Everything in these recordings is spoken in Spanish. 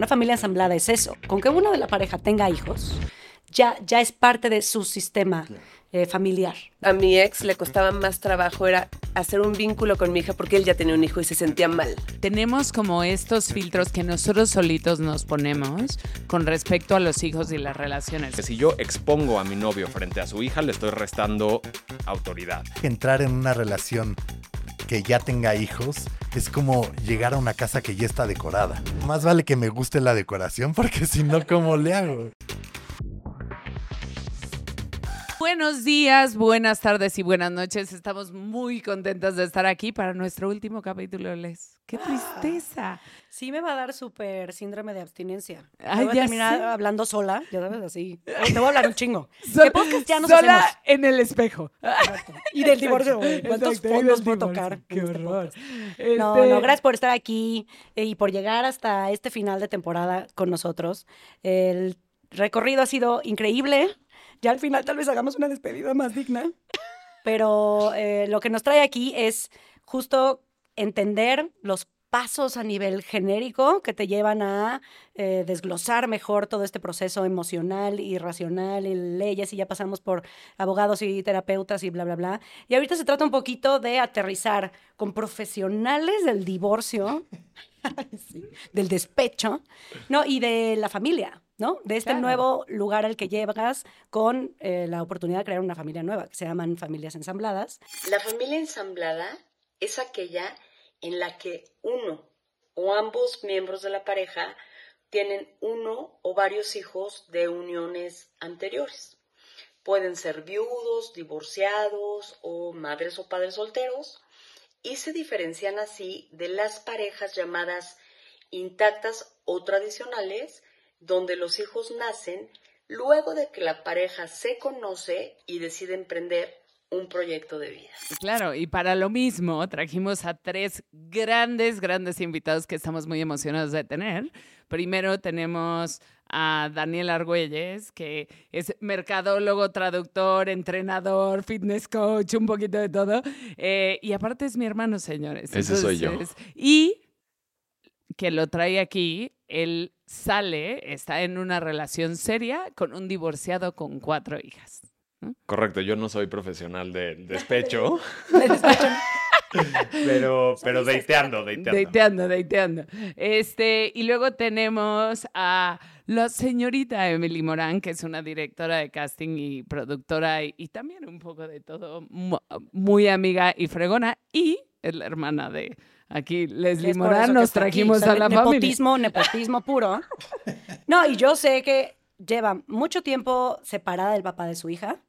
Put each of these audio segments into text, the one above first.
Una familia ensamblada es eso. Con que uno de la pareja tenga hijos, ya, ya es parte de su sistema eh, familiar. A mi ex le costaba más trabajo era hacer un vínculo con mi hija porque él ya tenía un hijo y se sentía mal. Tenemos como estos filtros que nosotros solitos nos ponemos con respecto a los hijos y las relaciones. Que si yo expongo a mi novio frente a su hija, le estoy restando autoridad. Entrar en una relación que ya tenga hijos es como llegar a una casa que ya está decorada. Más vale que me guste la decoración porque si no, ¿cómo le hago? Buenos días, buenas tardes y buenas noches. Estamos muy contentas de estar aquí para nuestro último capítulo, Les. ¡Qué tristeza! Sí me va a dar súper síndrome de abstinencia. Ay, voy a terminar sé. hablando sola, ya sabes, así. Te voy a hablar un chingo. Sol- ¿Qué podcast ya nos sola hacemos? en el espejo. Exacto. Y del divorcio. ¿Cuántos Exacto, fondos divorcio. tocar? ¡Qué este horror! podcast? No, Este, no, gracias por estar aquí eh, y por llegar hasta este final de temporada con nosotros. El recorrido ha sido increíble. Ya al final tal vez hagamos una despedida más digna. Pero eh, lo que nos trae aquí es justo entender los pasos a nivel genérico que te llevan a eh, desglosar mejor todo este proceso emocional y racional y leyes y ya pasamos por abogados y terapeutas y bla, bla, bla. Y ahorita se trata un poquito de aterrizar con profesionales del divorcio, sí, del despecho, ¿no? Y de la familia, ¿no? De este Claro. nuevo lugar al que llegas con eh, la oportunidad de crear una familia nueva, que se llaman familias ensambladas. La familia ensamblada es aquella en la que uno o ambos miembros de la pareja tienen uno o varios hijos de uniones anteriores. Pueden ser viudos, divorciados o madres o padres solteros y se diferencian así de las parejas llamadas intactas o tradicionales donde los hijos nacen luego de que la pareja se conoce y decide emprender un proyecto de vida. Claro, y para lo mismo trajimos a tres grandes, grandes invitados que estamos muy emocionados de tener. Primero tenemos a Daniel Argüelles, que es mercadólogo, traductor, entrenador, fitness coach, un poquito de todo. Eh, y aparte es mi hermano, señores. Ese soy yo. Y que lo trae aquí, él sale, está en una relación seria con un divorciado con cuatro hijas. Correcto, yo no soy profesional del despecho. pero, pero deiteando, deiteando. Deiteando, deiteando. Este, y luego tenemos a la señorita Emily Morán, que es una directora de casting y productora y, y también un poco de todo, mu- muy amiga y fregona, y es la hermana de aquí, Leslie Es Morán, nos aquí. trajimos a la familia. nepotismo, nepotismo puro. No, y yo sé que lleva mucho tiempo separada del papá de su hija.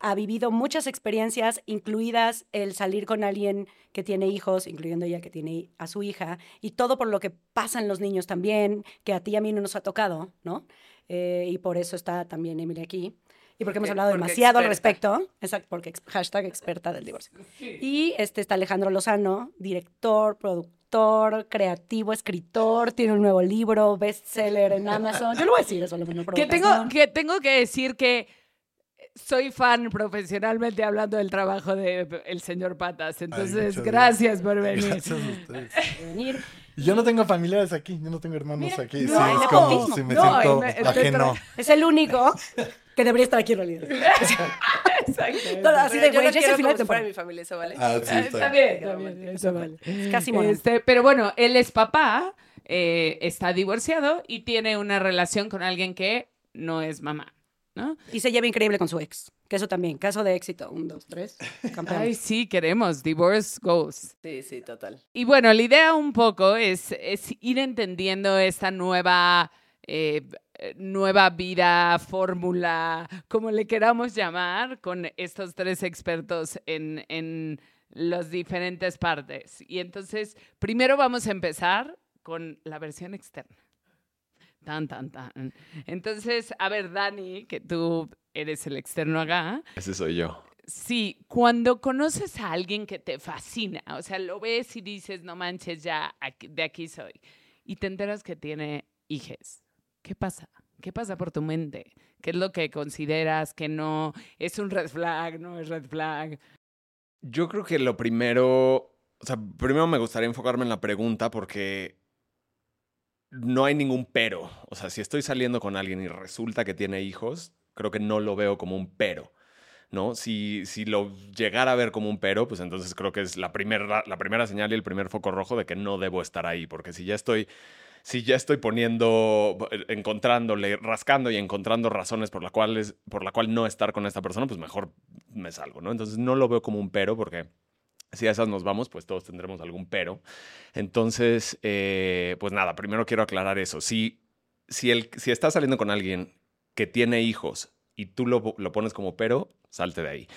Ha vivido muchas experiencias, incluidas el salir con alguien que tiene hijos, incluyendo ella que tiene a su hija, y todo por lo que pasan los niños también, que a ti y a mí no nos ha tocado, ¿no? Eh, y por eso está también Emily aquí. Y porque hemos Porque- hablado porque demasiado al experta. respecto. Exacto, porque hashtag experta del divorcio. Y este está Alejandro Lozano, director, productor, creativo, escritor, tiene un nuevo libro, bestseller en Amazon. Yo no voy a decir eso, lo mismo. Que tengo, que tengo que decir que soy fan profesionalmente hablando del trabajo del el señor Patas. Entonces, muchas gracias por venir. Gracias a ustedes. venir. Yo no tengo familiares aquí, yo no tengo hermanos aquí. no, sí, es como si me No, siento ajeno. Es el único que debería estar aquí en realidad. Exacto. Así de, güey, ya es el final de temporada. mi familia, ¿eso vale? Ah, sí, está está bien, eso vale. Es casi mono. Este, pero bueno, él es papá, eh, está divorciado y tiene una relación con alguien que no es mamá, ¿no? Y se lleva increíble con su ex. Que eso también, caso de éxito. Un, dos, tres. Campeón. Ay, sí, queremos, divorce goes. Sí, sí, total. Y bueno, la idea un poco es, es ir entendiendo esta nueva, eh, nueva vida, fórmula, como le queramos llamar, con estos tres expertos en, en las diferentes partes. Y entonces, primero vamos a empezar con la versión externa. Tan, tan, tan. Entonces, a ver, Dani, que tú eres el externo acá. Ese soy yo. Sí, cuando conoces a alguien que te fascina, o sea, lo ves y dices, no manches, ya aquí- de aquí soy, y te enteras que tiene hijes, ¿qué pasa? ¿Qué pasa por tu mente? ¿Qué es lo que consideras que no es un red flag, no es red flag? Yo creo que lo primero, o sea, primero me gustaría enfocarme en la pregunta porque no hay ningún pero. O sea, si estoy saliendo con alguien y resulta que tiene hijos, creo que no lo veo como un pero. ¿no? Si, si lo llegara a ver como un pero, pues entonces creo que es la primera, la primera señal y el primer foco rojo de que no debo estar ahí, porque si ya estoy si ya estoy poniendo, encontrándole, rascando y encontrando razones por, la cual por la cual no estar con esta persona, pues mejor me salgo, ¿no? Entonces no lo veo como un pero porque si a esas nos vamos, pues todos tendremos algún pero. Entonces, eh, pues nada, primero quiero aclarar eso. Si, si, el, si estás saliendo con alguien que tiene hijos y tú lo, lo pones como pero, salte de ahí.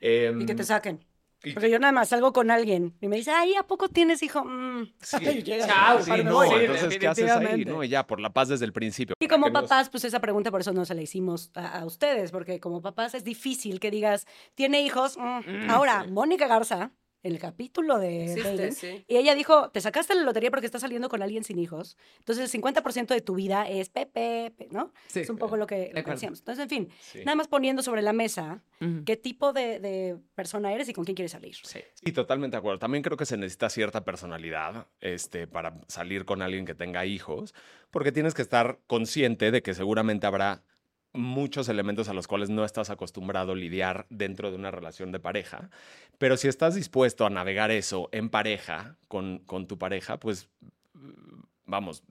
y que te em, saquen. Porque yo nada más salgo con alguien y me dice, ay, ¿a poco tienes hijo? Mm. Sí. Chao, sí, no, entonces, ¿qué haces ahí? No, ya, por la paz desde el principio. Y como papás, pues esa pregunta por eso no se la hicimos a, ustedes, porque como papás es difícil que digas, ¿tiene hijos? Mm. Mm, Ahora, Mónica Garza el capítulo de Y ella dijo, te sacaste la lotería porque estás saliendo con alguien sin hijos. Entonces el 50% de tu vida es Pepe, ¿no? es un poco lo que, decíamos. Entonces, en fin, nada más poniendo sobre la mesa qué tipo de, persona eres y con quién quieres salir. Sí. Y totalmente de acuerdo. También creo que se necesita cierta personalidad este, para salir con alguien que tenga hijos, porque tienes que estar consciente de que seguramente habrá muchos elementos a los cuales no estás acostumbrado a lidiar dentro de una relación de pareja. Pero si estás dispuesto a navegar eso en pareja, con, con tu pareja, pues vamos,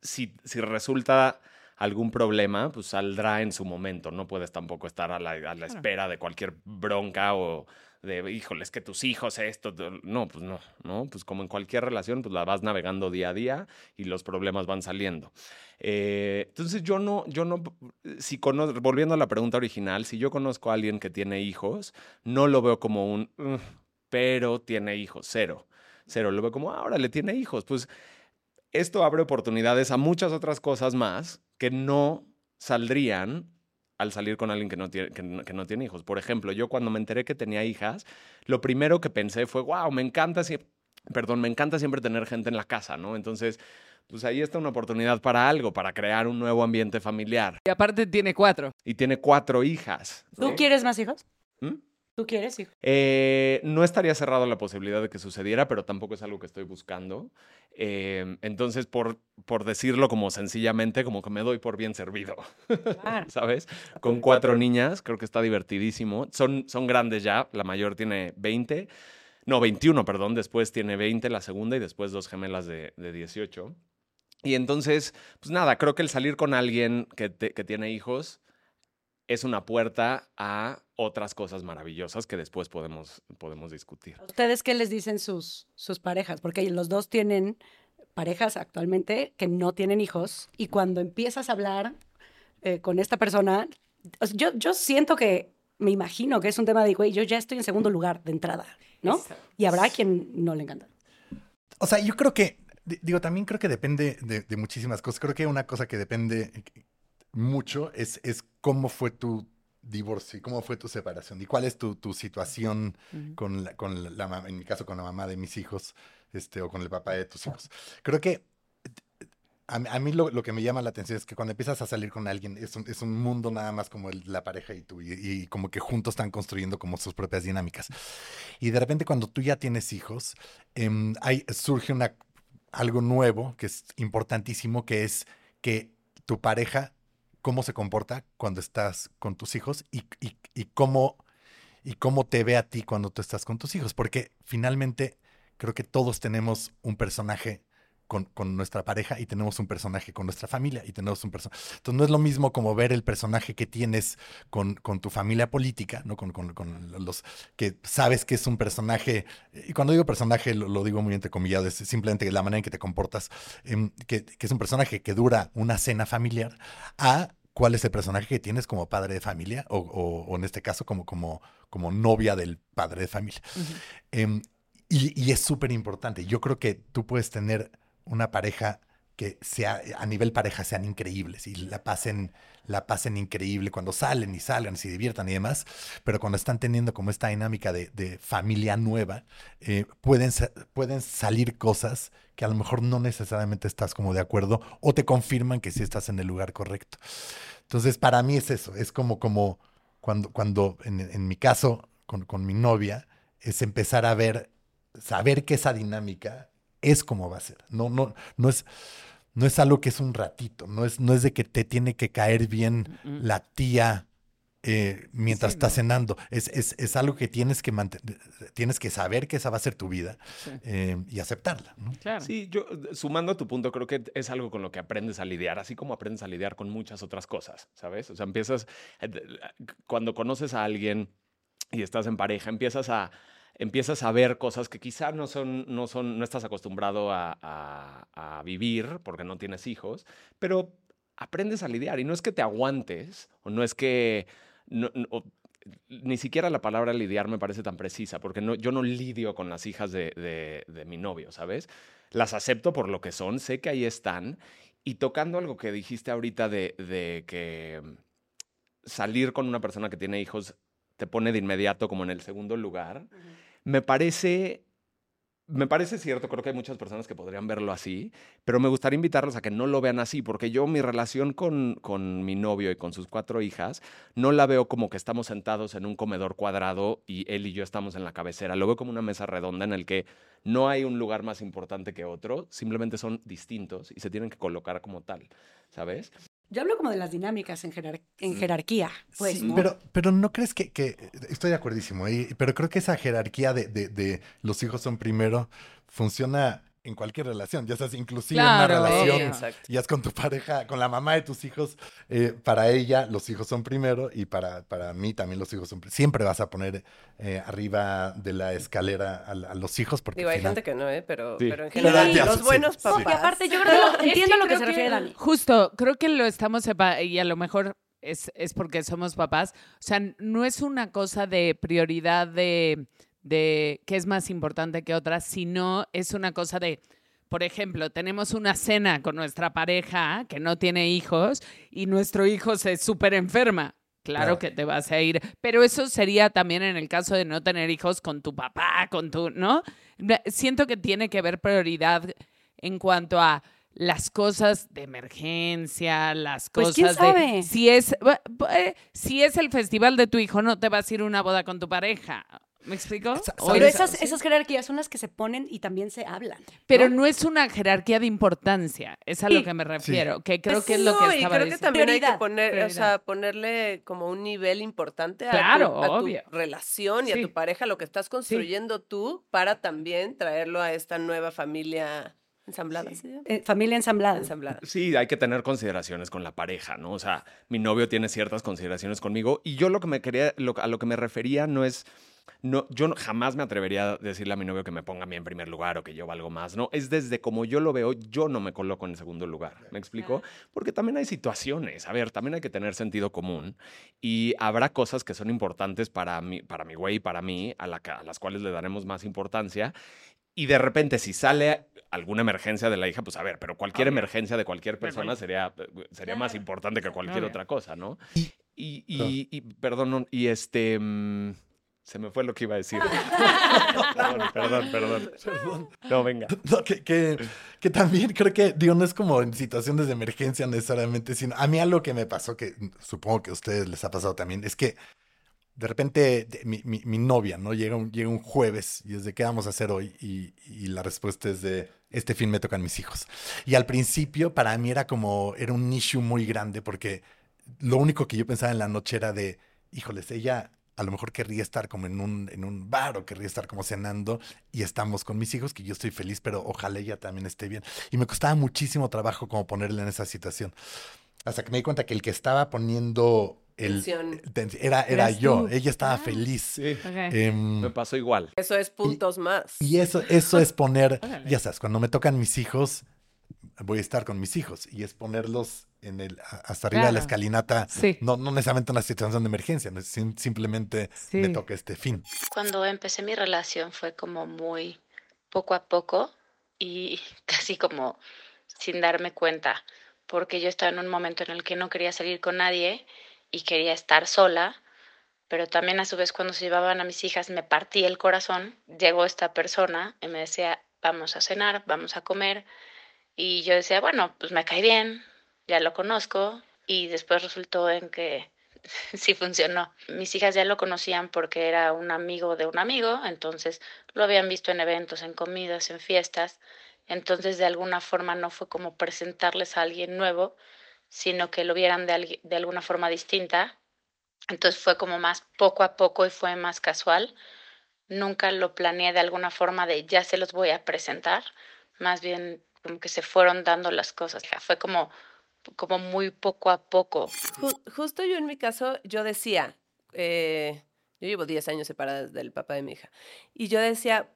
si, si, resulta algún problema, pues saldrá en su momento. No puedes tampoco estar a la, a la espera de cualquier bronca o de, híjole, que tus hijos, esto, no, pues no, ¿no? Pues como en cualquier relación, pues la vas navegando día a día y los problemas van saliendo. Eh, entonces yo no, yo no, si conozco, volviendo a la pregunta original, si yo conozco a alguien que tiene hijos, no lo veo como un, pero tiene hijos, cero, cero, lo veo como, ahora le tiene hijos, pues esto abre oportunidades a muchas otras cosas más que no saldrían al salir con alguien que no, tiene, que, no tiene hijos. Por ejemplo, yo cuando me enteré que tenía hijas, lo primero que pensé fue, wow, me encanta, perdón, me encanta siempre tener gente en la casa, ¿no? Entonces, pues ahí está una oportunidad para algo, para crear un nuevo ambiente familiar. Y aparte tiene cuatro. Y tiene cuatro hijas. ¿Tú quieres más hijos? ¿Mm? ¿Tú quieres, hijo? Eh, no estaría cerrado la posibilidad de que sucediera, pero tampoco es algo que estoy buscando. Em, entonces, por, por decirlo como sencillamente, como que me doy por bien servido, ¿sabes? Con cuatro niñas, creo que está divertidísimo. Son, son grandes ya, la mayor tiene 20, no, 21, perdón, después tiene 20 la segunda y después dos gemelas de, de 18. Y entonces, pues nada, creo que el salir con alguien que, que tiene hijos es una puerta a otras cosas maravillosas que después podemos, podemos discutir. ¿Ustedes qué les dicen sus, sus parejas? Porque los dos tienen parejas actualmente que no tienen hijos y cuando empiezas a hablar eh, con esta persona, yo, yo siento que, me imagino que es un tema de, güey, yo ya estoy en segundo lugar de entrada, ¿no? Y habrá quien no le encanta. O sea, yo creo que, digo, también creo que depende de, de muchísimas cosas. Creo que una cosa que depende mucho es, es cómo fue tu divorcio cómo fue tu separación y cuál es tu, tu situación con, la, con la, en mi caso con la mamá de mis hijos este, o con el papá de tus hijos. Creo que a, a mí lo, lo, que me llama la atención es que cuando empiezas a salir con alguien es un, es un mundo nada más como el, la pareja y tú y, y, como que juntos están construyendo como sus propias dinámicas. Y de repente cuando tú ya tienes hijos, eh, hay, surge una, algo nuevo que es importantísimo, que es que tu pareja cómo se comporta cuando estás con tus hijos y, y, cómo, y cómo te ve a ti cuando tú estás con tus hijos. Porque finalmente creo que todos tenemos un personaje con, con, nuestra pareja y tenemos un personaje con nuestra familia y tenemos un personaje. Entonces no es lo mismo como ver el personaje que tienes con, con tu familia política, ¿no? Con, con, los que sabes que es un personaje, y cuando digo personaje lo, lo digo muy entrecomillado, es simplemente la manera en que te comportas, eh, que, que es un personaje que dura una cena familiar, a cuál es el personaje que tienes como padre de familia o, o, en este caso como, como, como novia del padre de familia. eh, y, y, es súper importante. Yo creo que tú puedes tener una pareja que sea a nivel pareja sean increíbles y la pasen la pasen increíble cuando salen y salgan y se diviertan y demás, pero cuando están teniendo como esta dinámica de, de familia nueva, eh, pueden, pueden salir cosas que a lo mejor no necesariamente estás como de acuerdo o te confirman que sí estás en el lugar correcto. Entonces, para mí es eso, es como, como cuando, cuando en, en mi caso, con, con mi novia, es empezar a ver, saber que esa dinámica es como va a ser. No, no, no es, no es algo que es un ratito, no es, no es de que te tiene que caer bien Mm, mm. la tía eh, mientras Sí, estás no. cenando. Es, es, es algo que tienes que mantener, tienes que saber que esa va a ser tu vida Sí. eh, y aceptarla. ¿no? Claro. Sí, yo sumando a tu punto, creo que es algo con lo que aprendes a lidiar, así como aprendes a lidiar con muchas otras cosas, ¿sabes? O sea, empiezas, eh, cuando conoces a alguien y estás en pareja, empiezas a, empiezas a ver cosas que quizá no son, no son, no estás acostumbrado a, a- vivir porque no tienes hijos, pero aprendes a lidiar. Y no es que te aguantes o no es que no- ni siquiera la palabra lidiar me parece tan precisa, porque no, yo no lidio con las hijas de, de- mi novio, ¿sabes? Las acepto por lo que son, sé que ahí están, y tocando algo que dijiste ahorita de, de que salir con una persona que tiene hijos te pone de inmediato como en el segundo lugar, me parece... Me parece cierto, creo que hay muchas personas que podrían verlo así, pero me gustaría invitarlos a que no lo vean así, porque yo mi relación con, con mi novio y con sus cuatro hijas no la veo como que estamos sentados en un comedor cuadrado y él y yo estamos en la cabecera. Lo veo como una mesa redonda en el que no hay un lugar más importante que otro, simplemente son distintos y se tienen que colocar como tal, ¿sabes? Yo hablo como de las dinámicas en, jerar- en jerarquía, pues, Sí, ¿no? pero, pero no crees que, que- estoy de acuerdísimo, y- pero creo que esa jerarquía de, de- de los hijos son primero funciona en cualquier relación, ya sabes, inclusive Claro, en una relación, ya es con tu pareja, con la mamá de tus hijos, eh, para ella los hijos son primero y para, para mí también los hijos son primero. Siempre vas a poner eh, arriba de la escalera a, a los hijos porque Digo, hay final- gente que no, ¿eh? Pero, Sí. pero en general, los sí, buenos papás. Porque aparte yo creo entiendo lo que creo se refiere Dani. Justo, creo que lo estamos y a lo mejor es, es porque somos papás. O sea, no es una cosa de prioridad de, de qué es más importante que otra, sino es una cosa de, por ejemplo, tenemos una cena con nuestra pareja que no tiene hijos y nuestro hijo se súper enferma. Claro, Claro. que te vas a ir, pero eso sería también en el caso de no tener hijos con tu papá, con tu, ¿no? Siento que tiene que haber prioridad en cuanto a las cosas de emergencia, las Pues, cosas ¿quién de sabe? si es eh, si es el festival de tu hijo, no te vas a ir a una boda con tu pareja. ¿Me explico? Pero esas, esas jerarquías son las que se ponen y también se hablan. pero no es una jerarquía de importancia, es a lo Sí. que me refiero, que creo que es No, lo que y estaba creo que diciendo. también hay que Prioridad, poner, o sea, ponerle como un nivel importante a, tu- relación y Sí. a tu pareja, lo que estás construyendo tú para también traerlo a esta nueva familia ensamblada. ¿sí? Eh, familia ensamblada. Ensamblada. Sí, hay que tener consideraciones con la pareja, ¿no? O sea, mi novio tiene ciertas consideraciones conmigo y yo lo que me quería, lo- a lo que me refería no es, no, yo no- jamás me atrevería a decirle a mi novio que me ponga a mí en primer lugar o que yo valgo más, ¿no? Es desde como yo lo veo, yo no me coloco en segundo lugar, ¿me explico? Porque también hay situaciones, a ver, también hay que tener sentido común y habrá cosas que son importantes para mi, para mi güey y para mí, a, la a las cuales le daremos más importancia y de repente, si sale alguna emergencia de la hija, pues a ver, pero cualquier Obvio. emergencia de cualquier persona sería, sería más importante que cualquier Obvio. otra cosa, ¿no? Y- Y, y, y- perdón, y este. Se me fue lo que iba a decir. perdón, perdón, perdón. Perdón. No, venga. No, que, que, que también creo que, digo, no es como en situaciones de emergencia necesariamente, sino a mí algo que me pasó, que supongo que a ustedes les ha pasado también, es que de repente de- mi, mi- mi novia, ¿no? Llega un, llega un jueves y es de qué vamos a hacer hoy y, y la respuesta es de este fin me tocan mis hijos. Y al principio para mí era como, era un issue muy grande porque lo único que yo pensaba en la noche era de, híjoles, ella a lo mejor querría estar como en un, en un bar o querría estar como cenando y estamos con mis hijos, que yo estoy feliz, pero ojalá ella también esté bien. Y me costaba muchísimo trabajo como ponerle en esa situación. Hasta que me di cuenta que el que estaba poniendo el... Era, era yo, tú. ella estaba Ah. feliz. Sí. Ok. Em, Me pasó igual. Eso es puntos más. y eso, eso es poner, ya sabes, cuando me tocan mis hijos, voy a estar con mis hijos y es ponerlos en el, a- hasta arriba de la escalinata, Sí. no, no necesariamente una situación de emergencia, simplemente Sí. me toca este fin. Cuando empecé mi relación fue como muy poco a poco y casi como sin darme cuenta, porque yo estaba en un momento en el que no quería salir con nadie y quería estar sola, pero también a su vez cuando se llevaban a mis hijas me partí el corazón. Llegó esta persona y me decía, vamos a cenar, vamos a comer, y yo decía, bueno, pues me cae bien, ya lo conozco, y después resultó en que sí funcionó. Mis hijas ya lo conocían porque era un amigo de un amigo, entonces lo habían visto en eventos, en comidas, en fiestas, Entonces, de alguna forma no fue como presentarles a alguien nuevo, sino que lo vieran de, de alguna forma distinta. Entonces fue como más poco a poco y fue más casual. Nunca lo planeé de alguna forma de ya se los voy a presentar. Más bien como que se fueron dando las cosas. Fue como, como muy poco a poco. Ju- justo yo en mi caso, yo decía, eh, yo llevo 10 años separada del papá de mi hija, y yo decía,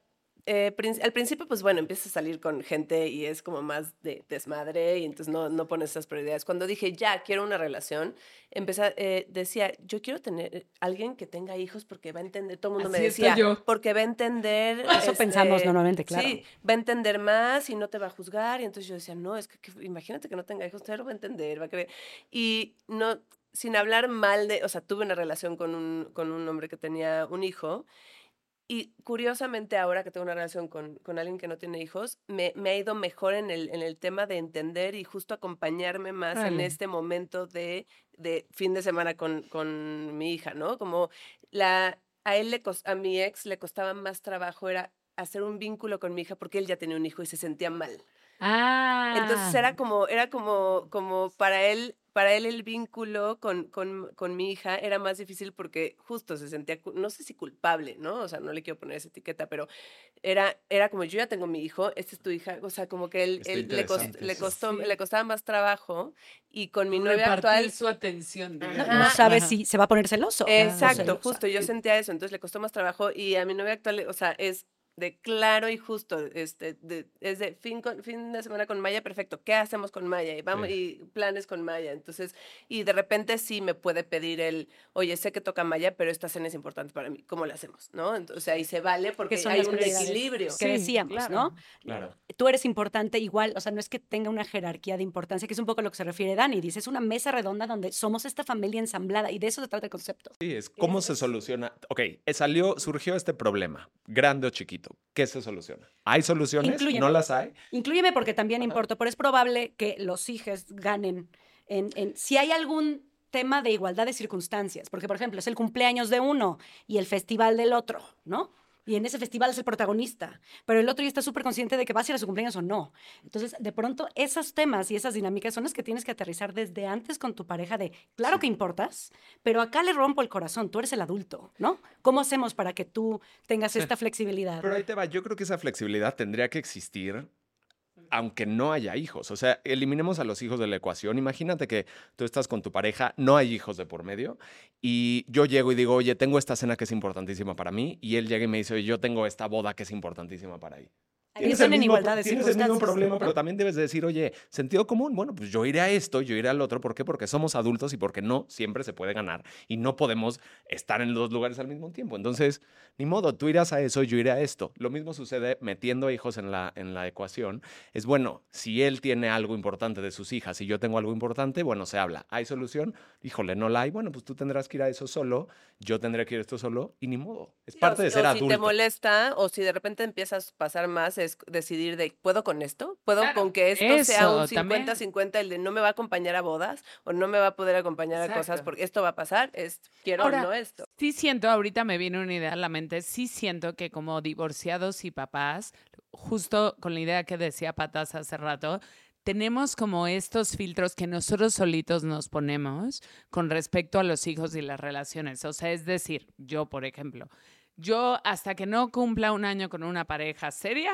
eh, al principio, pues bueno, empiezas a salir con gente y es como más de desmadre y entonces no, no pones esas prioridades. Cuando dije, ya, quiero una relación, empecé, eh, decía, yo quiero tener alguien que tenga hijos porque va a entender, todo el mundo me Así estoy decía, yo. porque va a entender. Eso pensamos normalmente, claro. Sí, va a entender más y no te va a juzgar. Y entonces yo decía, no, es que, que imagínate que no tenga hijos, usted lo va a entender, va a querer. Y no, sin hablar mal de, o sea, tuve una relación con un, con un hombre que tenía un hijo. Y curiosamente ahora que tengo una relación con, con alguien que no tiene hijos, me, me ha ido mejor en el, en el tema de entender y justo acompañarme más en este momento de, de fin de semana con, con mi hija, ¿no? Como la, a él le cos- a mi ex le costaba más trabajo era hacer un vínculo con mi hija porque él ya tenía un hijo y se sentía mal. Ah. Entonces era como, era como, como para él, para él el vínculo con, con, con mi hija era más difícil porque justo se sentía, no sé si culpable, ¿no? O sea, no le quiero poner esa etiqueta, pero era, era como yo ya tengo mi hijo, esta es tu hija, o sea, como que él, Está él le, cost- le costó, Sí. le costaba más trabajo y con mi novia Repartir actual su atención. No, no sabe Ajá. si se va a poner celoso. Exacto, justo, yo sentía eso, entonces le costó más trabajo y a mi novia actual, o sea, es de claro y justo, este, de- es de fin, con, fin de semana con Maya, perfecto, ¿qué hacemos con Maya? Y vamos, y planes con Maya, entonces, y de repente sí me puede pedir el, oye, sé que toca Maya, pero esta cena es importante para mí, ¿cómo la hacemos? ¿no? Entonces ahí se vale porque son hay un equilibrio. que decíamos, claro. ¿no? Claro. Tú eres importante igual, o sea, no es que tenga una jerarquía de importancia, que es un poco lo que se refiere Dani. Dice, es una mesa redonda donde somos esta familia ensamblada y de eso se trata el concepto. Sí, es cómo se soluciona. Ok, eh, salió, surgió este problema, grande o chiquito. ¿Qué se soluciona? ¿Hay soluciones? ¿No las hay? Incluyeme porque también importa, pero es probable que los hijos ganen en, en- si hay algún tema de igualdad de circunstancias, porque por ejemplo es el cumpleaños de uno y el festival del otro, ¿no? Y en ese festival es el protagonista, pero el otro ya está súper consciente de que va a ir a su cumpleaños o no. Entonces, de pronto, esos temas y esas dinámicas son las que tienes que aterrizar desde antes con tu pareja de, claro que importas, pero acá le rompo el corazón, tú eres el adulto, ¿no? ¿Cómo hacemos para que tú tengas esta flexibilidad? Pero ahí te va, yo creo que esa flexibilidad tendría que existir aunque no haya hijos. O sea, eliminemos a los hijos de la ecuación. Imagínate que tú estás con tu pareja, no hay hijos de por medio, y yo llego y digo, oye, tengo esta cena que es importantísima para mí, y él llega y me dice, oye, yo tengo esta boda que es importantísima para. Ahí Tienes el en mismo- igualdad de Tienes el mismo problema, pero también debes de decir, oye, sentido común, bueno, pues yo iré a esto, yo iré al otro. ¿Por qué? Porque somos adultos y porque no siempre se puede ganar y no podemos estar en los lugares al mismo tiempo. Entonces, ni modo, tú irás a eso, yo iré a esto. Lo mismo sucede metiendo a hijos en la, en la ecuación. Es bueno, si él tiene algo importante de sus hijas y yo tengo algo importante, bueno, se habla. ¿Hay solución? Híjole, no la hay. Bueno, pues tú tendrás que ir a eso solo, yo tendré que ir a esto solo y ni modo. Es Sí, o parte de si- ser o Si adulto. te molesta o si de repente empiezas a pasar más, es decidir de, ¿puedo con esto? ¿Puedo Claro, con que esto sea un también. 50-50, el de no me va a acompañar a bodas o no me va a poder acompañar a cosas porque esto va a pasar? Es, quiero Ahora, o no esto. Sí siento, ahorita me viene una idea a la mente, sí siento que como divorciados y papás, justo con la idea que decía Patas hace rato, tenemos como estos filtros que nosotros solitos nos ponemos con respecto a los hijos y las relaciones. O sea, es decir, yo, por ejemplo, yo hasta que no cumpla un año con una pareja seria,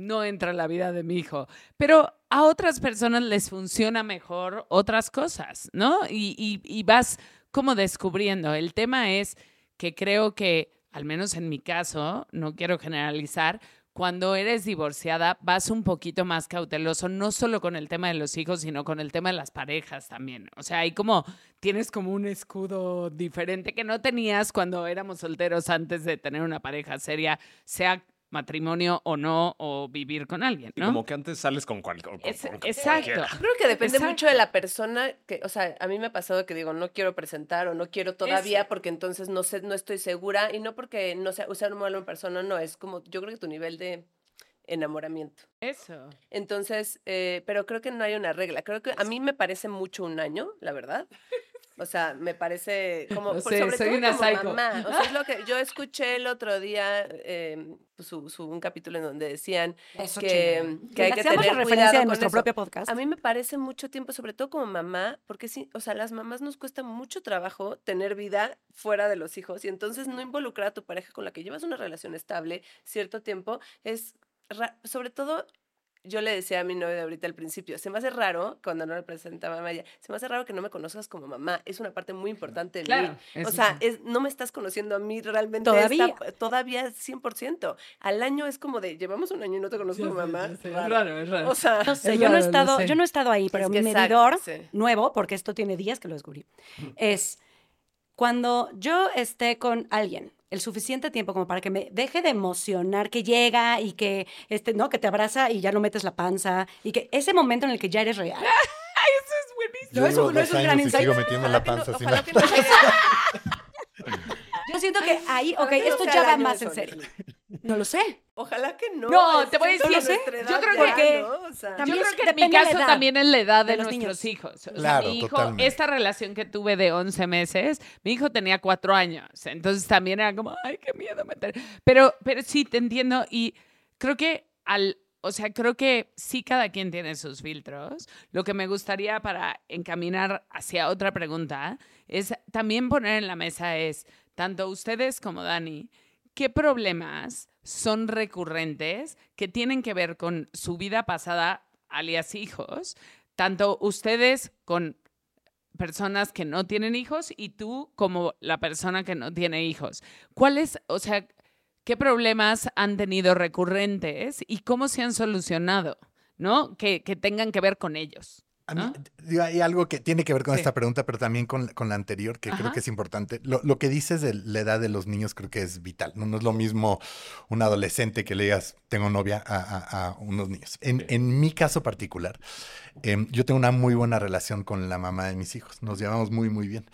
no entra en la vida de mi hijo. Pero a otras personas les funciona mejor otras cosas, ¿no? Y, y- y vas como descubriendo. El tema es que creo que, al menos en mi caso, no quiero generalizar, cuando eres divorciada vas un poquito más cauteloso, no solo con el tema de los hijos, sino con el tema de las parejas también. O sea, hay como, tienes como un escudo diferente que no tenías cuando éramos solteros antes de tener una pareja seria, sea matrimonio o no, o vivir con alguien, Y ¿no? como que antes sales con, cual, con- Es- con- con exacto. cualquiera. Creo que depende mucho de la persona que, o sea, a mí me ha pasado que digo, no quiero presentar o no quiero todavía porque entonces no sé, no estoy segura y no porque no sea, o sea, una mala persona, no, es como, yo creo que tu nivel de enamoramiento. Eso. Entonces, eh, pero creo que no hay una regla. Creo que a mí me parece mucho un año, la verdad. O sea, me parece como, por- sé, sobre soy todo una como psycho. mamá. O sea, es lo que yo escuché el otro día, eh, su, su- un capítulo en donde decían Eso, que, chingada. que hay que tener la referencia cuidado de nuestro eso. propio podcast. A mí me parece mucho tiempo, sobre todo como mamá, porque sí, o sea, las mamás nos cuesta mucho trabajo tener vida fuera de los hijos y entonces no involucrar a tu pareja con la que llevas una relación estable cierto tiempo es, ra- sobre todo, yo le decía a mi novia de ahorita al principio, se me hace raro, cuando no le presentaba a Maya, se me hace raro que no me conozcas como mamá, es una parte muy importante de Claro, mí. O sea, es, no me estás conociendo a mí realmente. Todavía. esta- todavía 100%. Al año es como de, llevamos un año y no te conozco como mamá. Es Raro. raro, es raro. O sea, No sé, Es yo no he estado, sé. yo no he estado ahí, pero Es mi que medidor sí. nuevo, porque esto tiene días que lo descubrí, es cuando yo esté con alguien el suficiente tiempo como para que me deje de emocionar que llega y que este no que te abraza y ya no metes la panza y que ese momento en el que ya eres real. es buenísimo. Yo No, eso es un gran insight. sigo metiendo la panza. no Yo siento que ahí, ok, esto ya va más en serio. No lo sé. Ojalá que no. No, te voy a decir, nuestra yo creo ya, que- ¿no? O sea, También Yo creo que en mi caso edad también es la edad de, de nuestros niños. hijos. O sea, Claro, mi hijo, totalmente. esta relación que tuve de 11 meses, mi hijo tenía cuatro años. Entonces también era como, ay, qué miedo meter. Pero, pero sí, te entiendo. Y creo que al. O sea, creo que sí cada quien tiene sus filtros. Lo que me gustaría para encaminar hacia otra pregunta es también poner en la mesa es, tanto ustedes como Dani, ¿qué problemas son recurrentes que tienen que ver con su vida pasada, alias hijos? Tanto ustedes con personas que no tienen hijos y tú como la persona que no tiene hijos. ¿Cuáles, o sea, qué problemas han tenido recurrentes y cómo se han solucionado, ¿no? Que, que tengan que ver con ellos. A mí, digo, hay algo que tiene que ver con Sí. esta pregunta, pero también con, con la anterior, que creo Ajá. que es importante. Lo, lo que dices de la edad de los niños creo que es vital. No, No es lo mismo un adolescente que le digas, tengo novia, a, a- a unos niños. En, en mi caso particular, em, yo tengo una muy buena relación con la mamá de mis hijos. Nos llevamos muy, muy bien.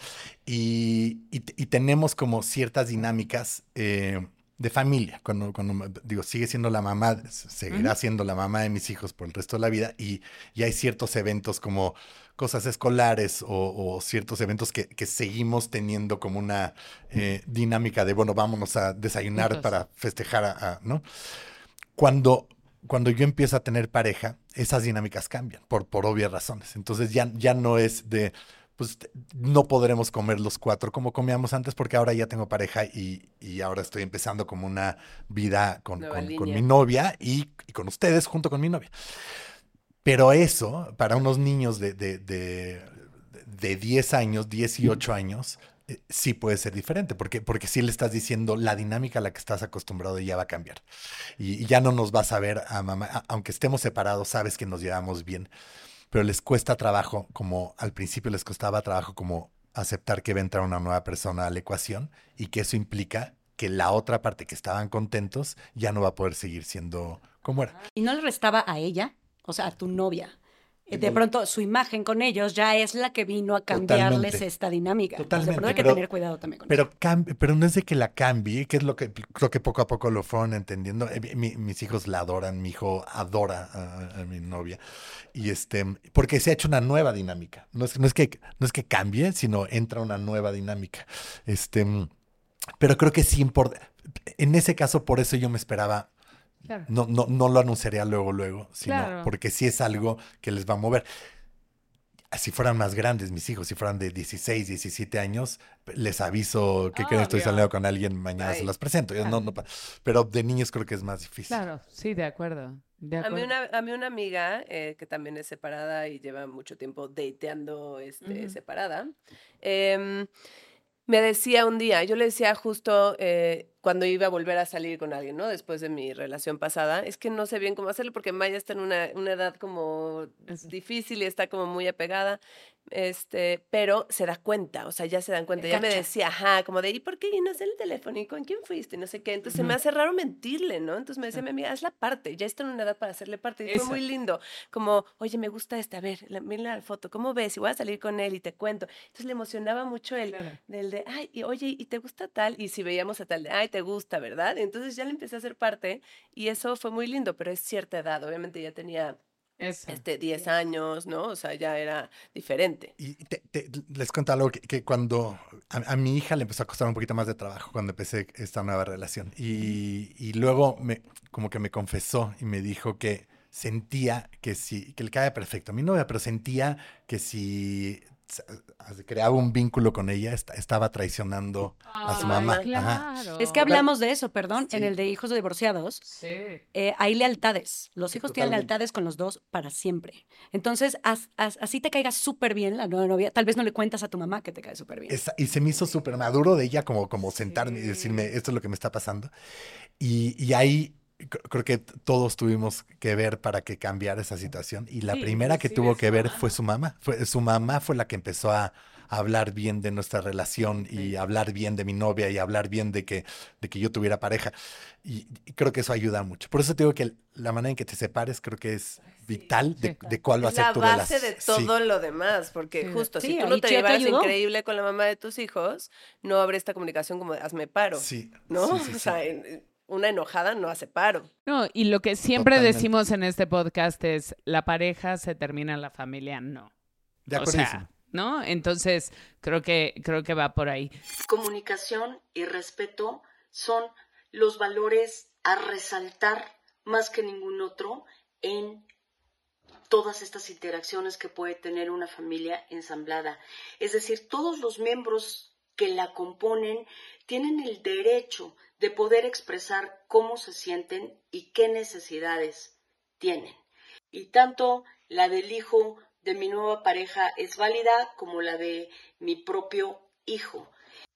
Y, y- y tenemos como ciertas dinámicas. eh, de familia, cuando, cuando digo, sigue siendo la mamá, seguirá siendo la mamá de mis hijos por el resto de la vida y, y hay ciertos eventos como cosas escolares o, o ciertos eventos que, que seguimos teniendo como una eh, dinámica de, bueno, vámonos a desayunar para festejar, a, a- ¿no? Cuando, cuando yo empiezo a tener pareja, esas dinámicas cambian por, por obvias razones. Entonces ya, ya no es de, pues no podremos comer los cuatro como comíamos antes porque ahora ya tengo pareja y, y ahora estoy empezando como una vida con, con- mi novia y, y con ustedes junto con mi novia. Pero eso, para unos niños de, de, de, de 10 años, 18 años, eh, sí puede ser diferente, porque, porque sí le estás diciendo la dinámica a la que estás acostumbrado ya va a cambiar. Y, y ya no nos vas a ver a mamá, a- aunque estemos separados, sabes que nos llevamos bien, pero les cuesta trabajo, como al principio les costaba trabajo como aceptar que va a entrar una nueva persona a la ecuación y que eso implica que la otra parte que estaban contentos ya no va a poder seguir siendo como era. Y no le restaba a ella, o sea, a tu novia. De pronto su imagen con ellos ya es la que vino a cambiarles Totalmente. esta dinámica. Entonces, Totalmente, pronto hay que pero- tener cuidado también con Pero, cam- pero no es de que la cambie, que es lo que creo que poco a poco lo fueron entendiendo. Eh, mi- mis hijos la adoran, mi hijo adora a, a mi novia. Y este, porque se ha hecho una nueva dinámica. No es, no es que, no es que cambie, sino entra una nueva dinámica. Este, pero creo que sí importa. En ese caso, por eso yo me esperaba Claro. no, no, no lo anunciaría luego, luego, sino Claro. porque sí es algo que les va a mover. Si fueran más grandes mis hijos, si fueran de 16, 17 años, les aviso que creen estoy Obvio. saliendo con alguien, mañana se Ay. las presento. Yo no, no pero de niños creo que es más difícil. Claro, sí, de acuerdo. De A acuerdo. mí, una, a mí una amiga eh, que también es separada y lleva mucho tiempo dateando este, Ujú. separada, em, me decía un día, yo le decía justo eh, cuando iba a volver a salir con alguien, ¿no? Después de mi relación pasada, es que no sé bien cómo hacerlo porque Maya está en una, una edad como difícil y está como muy apegada, este, pero se da cuenta, o sea, ya se dan cuenta. Ya me decía, ajá, como de, ¿y por qué? Y no sé el teléfono, ¿y con quién fuiste? Y no sé qué. Entonces se me hace raro mentirle, ¿no? Entonces me decía mi amiga, haz la parte, ya está en una edad para hacerle parte. Y Eso. fue muy lindo, como, oye, me gusta este, a ver, la, mira la foto, ¿cómo ves? Y voy a salir con él y te cuento. Entonces le emocionaba mucho el, Claro. del de, ay, y, oye, ¿y te gusta tal? Y si veíamos a tal, de, ay, te gusta, ¿verdad? Entonces ya le empecé a hacer parte y eso fue muy lindo, pero es cierta edad. Obviamente ya tenía Eso. este, 10 años, ¿no? O sea, ya era diferente. Y te- te- les cuento algo que, que cuando a, a mi hija le empezó a costar un poquito más de trabajo cuando empecé esta nueva relación. Y, y luego me, como que me confesó y me dijo que sentía que si, que le caía perfecto a mi novia, pero sentía que si creaba un vínculo con ella, est- estaba traicionando a su mamá. Claro. Es que hablamos de eso, perdón, en el de hijos de divorciados. Sí. eh, hay lealtades. Los Sí, hijos tienen lealtades con los dos para siempre. Entonces, as- as- así te caiga súper bien la nueva novia. Tal vez no le cuentas a tu mamá que te cae súper bien. Esa- y se me hizo súper maduro de ella como, como sentarme y decirme, esto es lo que me está pasando. Y, y ahí creo que todos tuvimos que ver para que cambiara esa situación. Y la Sí, primera que sí, tuvo que ver mamá. fue su mamá. Fue, su mamá fue la que empezó a, a hablar bien de nuestra relación y hablar bien de mi novia y hablar bien de que, de que yo tuviera pareja. Y, y creo que eso ayuda mucho. Por eso te digo que la manera en que te separes creo que es vital de, sí. de cuál va a ser la tu base relación. de Sí. todo lo demás, porque Sí. justo Sí, si tú no te Chia te increíble con la mamá de tus hijos, no habría esta comunicación como de hazme paro, Sí, ¿no? sí, sí, O sí. sea, en- una enojada no hace paro. No, y lo que siempre Totalmente. decimos en este podcast es, la pareja se termina, la familia no. De o acuerdo. sea, ¿no? Entonces, creo que, creo que va por ahí. Comunicación y respeto son los valores a resaltar más que ningún otro en todas estas interacciones que puede tener una familia ensamblada. Es decir, todos los miembros que la componen tienen el derecho de poder expresar cómo se sienten y qué necesidades tienen. Y tanto la del hijo de mi nueva pareja es válida como la de mi propio hijo.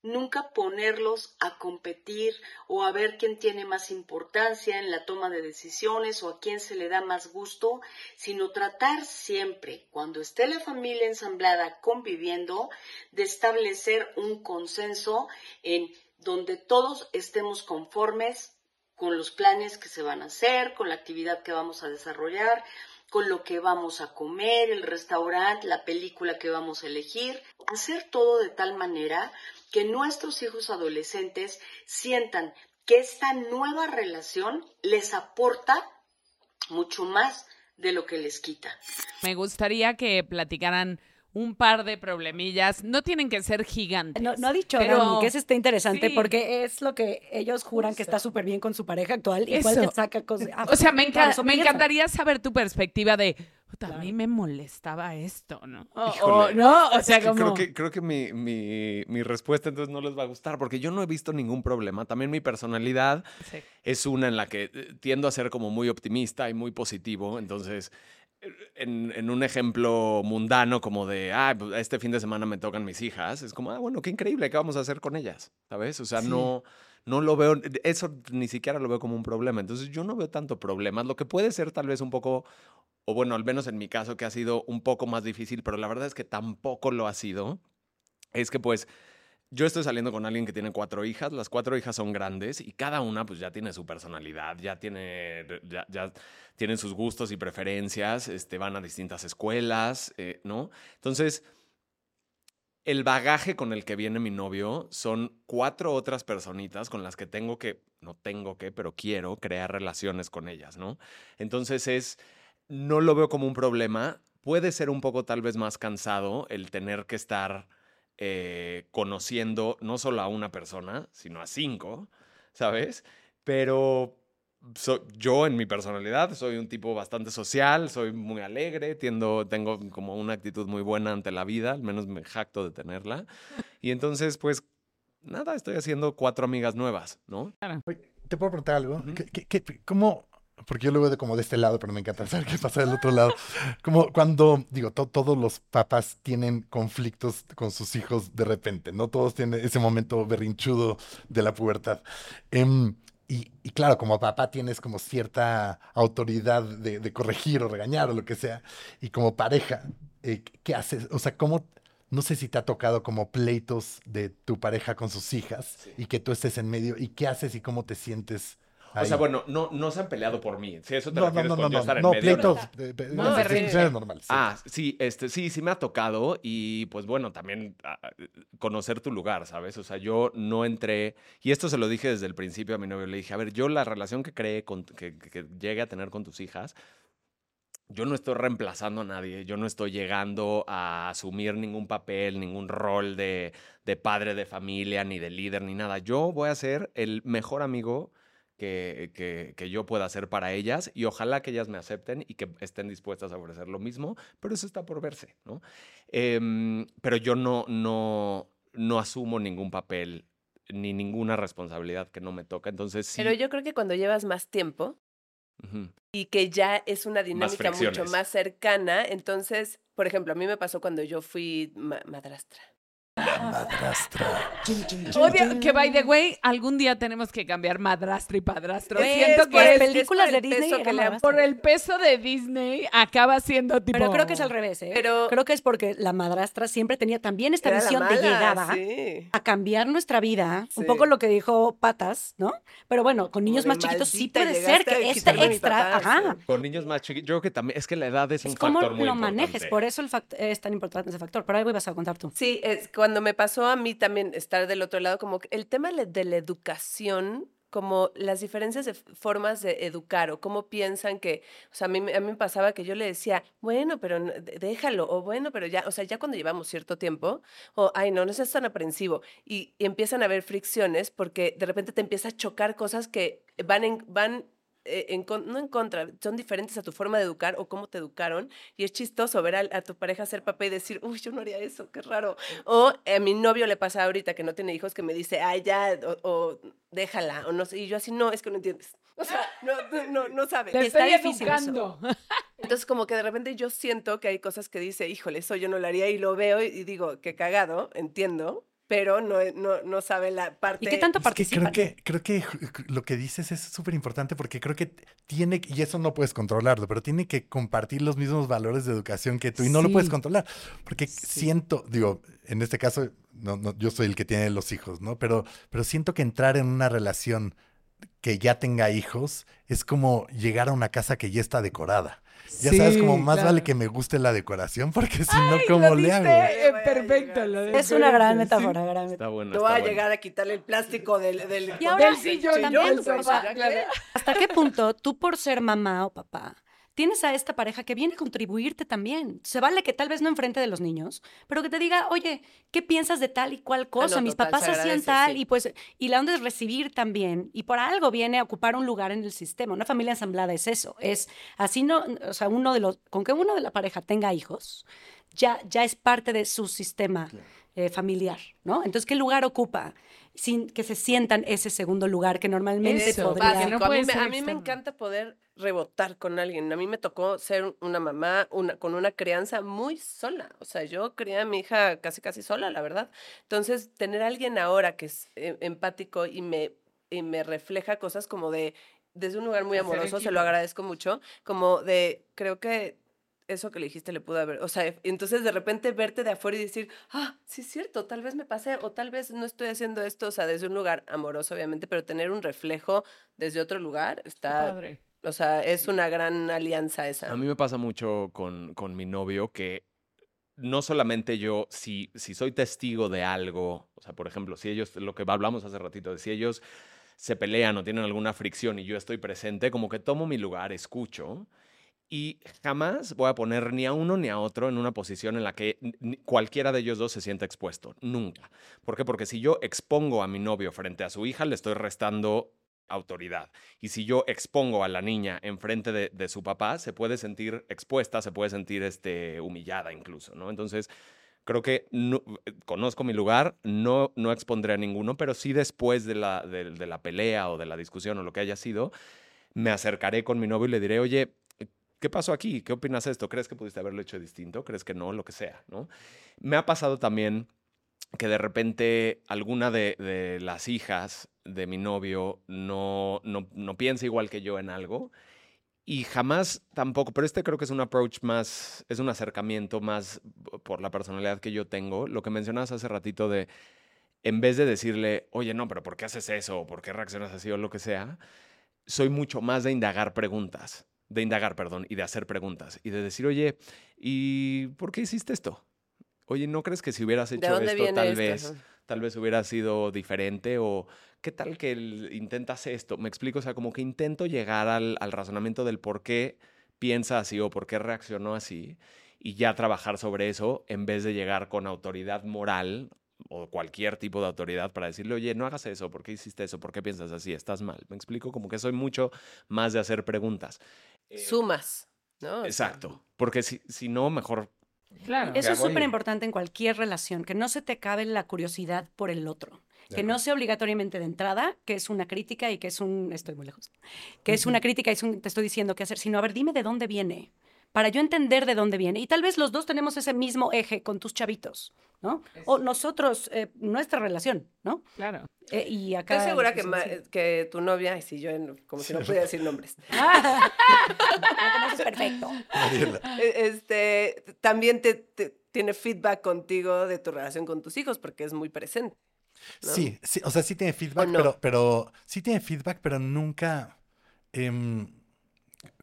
Nunca ponerlos a competir o a ver quién tiene más importancia en la toma de decisiones o a quién se le da más gusto, sino tratar siempre, cuando esté la familia ensamblada conviviendo, de establecer un consenso en donde todos estemos conformes con los planes que se van a hacer, con la actividad que vamos a desarrollar, con lo que vamos a comer, el restaurante, la película que vamos a elegir, hacer todo de tal manera que nuestros hijos adolescentes sientan que esta nueva relación les aporta mucho más de lo que les quita. Me gustaría que platicaran un par de problemillas. No tienen que ser gigantes. No, no ha dicho pero- Dani, que eso está interesante sí. porque es lo que ellos juran que está súper bien con su pareja actual. Igual te saca cosas. ah, O sea, me, enca- claro, me encantaría saber tu perspectiva de, "Puta, a mí me molestaba esto, ¿no? O, o- Híjole. no, o sea, Es que como... Creo que, creo que mi, mi- mi respuesta entonces no les va a gustar porque yo no he visto ningún problema. También mi personalidad Sí. es una en la que eh, tiendo a ser como muy optimista y muy positivo. Entonces, en, en un ejemplo mundano como de, ah, este fin de semana me tocan mis hijas, es como, ah, bueno, qué increíble, ¿qué vamos a hacer con ellas? ¿Sabes? O sea, Sí. no... No lo veo, eso ni siquiera lo veo como un problema. Entonces yo no veo tanto problemas. Lo que puede ser tal vez un poco, o bueno, al menos en mi caso, que ha sido un poco más difícil, pero la verdad es que tampoco lo ha sido, es que pues yo estoy saliendo con alguien que tiene cuatro hijas, las cuatro hijas son grandes y cada una pues ya tiene su personalidad, ya tiene, ya, tienen sus gustos y preferencias, este, van a distintas escuelas, eh, ¿no? Entonces, el bagaje con el que viene mi novio son cuatro otras personitas con las que tengo que, no tengo que, pero quiero crear relaciones con ellas, ¿no? Entonces es, no lo veo como un problema, puede ser un poco tal vez más cansado el tener que estar eh, conociendo no solo a una persona, sino a cinco, ¿sabes? Pero so- yo en mi personalidad soy un tipo bastante social, soy muy alegre, tiendo, tengo como una actitud muy buena ante la vida, al menos me jacto de tenerla. Y entonces, pues, nada, estoy haciendo cuatro amigas nuevas, ¿no? ¿Te puedo preguntar algo? Ujú. ¿Qué, qué- qué- cómo? Porque yo lo veo de como de este lado, pero me encanta saber qué pasa del otro lado. Como cuando, digo, to- todos los papás tienen conflictos con sus hijos de repente, ¿no? Todos tienen ese momento berrinchudo de la pubertad. Em, y, y claro, como papá tienes como cierta autoridad de, de corregir o regañar o lo que sea. Y como pareja, eh, ¿qué haces? O sea, ¿cómo? No sé si te ha tocado como pleitos de tu pareja con sus hijas y que tú estés en medio. ¿Y qué haces y cómo te sientes? O sea, bueno, no, no se han peleado por mí. Si eso te no, no, refieres no, con no, yo no, estar en no, medio. pleitos, de- de- No, de berrinche. discusiones normales. sí. Ah, sí, este, sí, sí me ha tocado y pues bueno, también ah, conocer tu lugar, ¿sabes? O sea, yo no entré, y esto se lo dije desde el principio a mi novio, le dije, a ver, yo la relación que creé, con, que, que- que llegue a tener con tus hijas, yo no estoy reemplazando a nadie, yo no estoy llegando a asumir ningún papel, ningún rol de, de padre de familia, ni de líder, ni nada. Yo voy a ser el mejor amigo que, que, que, yo pueda hacer para ellas y ojalá que ellas me acepten y que estén dispuestas a ofrecer lo mismo, pero eso está por verse, ¿no? Eh, pero yo no, no, no asumo ningún papel ni ninguna responsabilidad que no me toca, entonces sí. Pero yo creo que cuando llevas más tiempo, y que ya es una dinámica mucho más cercana. Entonces, por ejemplo, a mí me pasó cuando yo fui ma- madrastra. Madrastra. Odio que, by the way, algún día tenemos que cambiar madrastro y padrastro. Es Siento por que el- es- películas por de el Disney peso era que le han madrastra. por el peso de Disney acaba siendo tipo... Pero creo que es al revés, ¿eh? Pero- creo que es porque la madrastra siempre tenía también esta visión de mala, llegaba sí. a cambiar nuestra vida, un poco lo que dijo Patas, ¿no? Pero bueno, con niños de más chiquitos sí puede ser que este extra, papá, ajá. Con niños más chiquitos, yo creo que también, es que la edad es, es un factor muy lo manejes, importante. por eso el fact- es tan importante ese factor. Pero algo ibas a contar tú. Sí, es cuando me pasó a mí también estar del otro lado, como el tema de la educación, como las diferencias de formas de educar o cómo piensan que, o sea, a mí, a mí me pasaba que yo le decía, bueno, pero déjalo, o bueno, pero ya, o sea, ya cuando llevamos cierto tiempo, o ay, no, no seas tan aprensivo, y, y empiezan a haber fricciones porque de repente te empieza a chocar cosas que van en, van eh, en no en contra, son diferentes a tu forma de educar o cómo te educaron. Y es chistoso ver al- a, tu pareja ser papá y decir, uy, yo no haría eso, qué raro. O a mi novio le pasa ahorita que no tiene hijos que me dice, ay, ya, o, o déjala, o no sé. Y yo así, no, es que no entiendes. O sea, no, no, no sabes. Te Está estoy difícil eso. educando. Entonces, como que de repente yo siento que hay cosas que dice, híjole, eso yo no lo haría, y lo veo y digo, qué cagado, entiendo, pero no, no, no sabe la parte. ¿Y qué tanto Es que creo participan? que, creo que lo que dices es súper importante porque creo que tiene, y eso no puedes controlarlo, pero tiene que compartir los mismos valores de educación que tú y no lo puedes controlar. Porque siento, digo, en este caso, no, no, yo soy el que tiene los hijos, ¿no? Pero, pero siento que entrar en una relación que ya tenga hijos es como llegar a una casa que ya está decorada. Ya sabes, como más claro. vale que me guste la decoración porque si no, ¿cómo le hago? eh, Voy perfecto. lo. Es una gran describiste, sí. metáfora, gran Está metáfora. bueno. No está va a bueno. llegar a quitarle el plástico del, del, Y ahora- Del sillón, También, ¿Hasta qué punto tú por ser mamá o papá tienes a esta pareja que viene a contribuirte también? Se vale que tal vez no enfrente de los niños, pero que te diga, oye, ¿qué piensas de tal y cual cosa? no, Mis total, papás se hacían agradece, tal sí. y pues, y la onda es recibir también. Y por algo viene a ocupar un lugar en el sistema. Una familia ensamblada es eso, es así no, o sea, uno de los, con que uno de la pareja tenga hijos, ya, ya es parte de su sistema eh, familiar, ¿no? Entonces, ¿qué lugar ocupa? Sin que se sientan ese segundo lugar que normalmente Eso, podría... básico. no a mí, me, ser a mí me externo. encanta poder rebotar con alguien. A mí me tocó ser una mamá una, con una crianza muy sola. O sea, yo crié a mi hija casi, casi sola, la verdad. Entonces, tener a alguien ahora que es eh, empático y me, y me refleja cosas como de, desde un lugar muy amoroso, se lo agradezco mucho, como de, creo que eso que le dijiste le pudo haber, o sea, entonces de repente verte de afuera y decir, ah, sí es cierto, tal vez me pasé o tal vez no estoy haciendo esto, o sea, desde un lugar amoroso, obviamente, pero tener un reflejo desde otro lugar está, Padre. O sea, es una gran alianza esa. A mí me pasa mucho con, con mi novio que no solamente yo, si, si soy testigo de algo, o sea, por ejemplo, si ellos, lo que hablamos hace ratito, de si ellos se pelean o tienen alguna fricción y yo estoy presente, como que tomo mi lugar, escucho y jamás voy a poner ni a uno ni a otro en una posición en la que cualquiera de ellos dos se sienta expuesto. Nunca. ¿Por qué? Porque si yo expongo a mi novio frente a su hija, le estoy restando autoridad. Y si yo expongo a la niña enfrente de, su papá, se puede sentir expuesta, se puede sentir este, humillada incluso, ¿no? Entonces, creo que eh, conozco mi lugar, no, no expondré a ninguno, pero sí después de la, de, la pelea o de la discusión o lo que haya sido, me acercaré con mi novio y le diré, oye, ¿qué pasó aquí? ¿Qué opinas de esto? ¿Crees que pudiste haberlo hecho distinto? ¿Crees que no? Lo que sea, ¿no? Me ha pasado también que de repente alguna de las hijas de mi novio no, no, no piensa igual que yo en algo y jamás tampoco, pero este creo que es un approach más, es un acercamiento más por la personalidad que yo tengo. Lo que mencionabas hace ratito de, en vez de decirle, oye, no, pero ¿por qué haces eso? ¿O ¿Por qué reaccionas así o lo que sea? Soy mucho más de indagar preguntas, de indagar, perdón, y de hacer preguntas y de decir, oye, ¿y por qué hiciste esto? Oye, ¿no crees que si hubieras ¿De hecho esto tal esto? vez. Tal vez hubiera sido diferente? O ¿qué tal que intentas esto? Me explico, o sea, como que intento llegar al, al razonamiento del por qué piensa así o por qué reaccionó así y ya trabajar sobre eso en vez de llegar con autoridad moral o cualquier tipo de autoridad para decirle, oye, no hagas eso, ¿por qué hiciste eso? ¿Por qué piensas así? Estás mal. Me explico, como que soy mucho más de hacer preguntas. Eh, Sumas, ¿no? Exacto, porque si, si no, mejor... Claro. Eso es súper importante en cualquier relación, que no se te acabe la curiosidad por el otro. Que no sea obligatoriamente de entrada, que es una crítica y que es un... Estoy muy lejos. Que es una crítica y es un, te estoy diciendo qué hacer, sino a ver, dime de dónde viene, para yo entender de dónde viene. Y tal vez los dos tenemos ese mismo eje con tus chavitos, ¿no? O nosotros, eh, nuestra relación, ¿no? Claro. Eh, y acá... Estoy segura que, ma- sí. que tu novia, y si yo, en- como si no pudiera decir nombres, Ah, perfecto. E- este, también te, te- tiene feedback contigo de tu relación con tus hijos, porque es muy presente. ¿no? Sí, sí, o sea, sí tiene feedback, no? pero, pero sí tiene feedback, pero nunca em,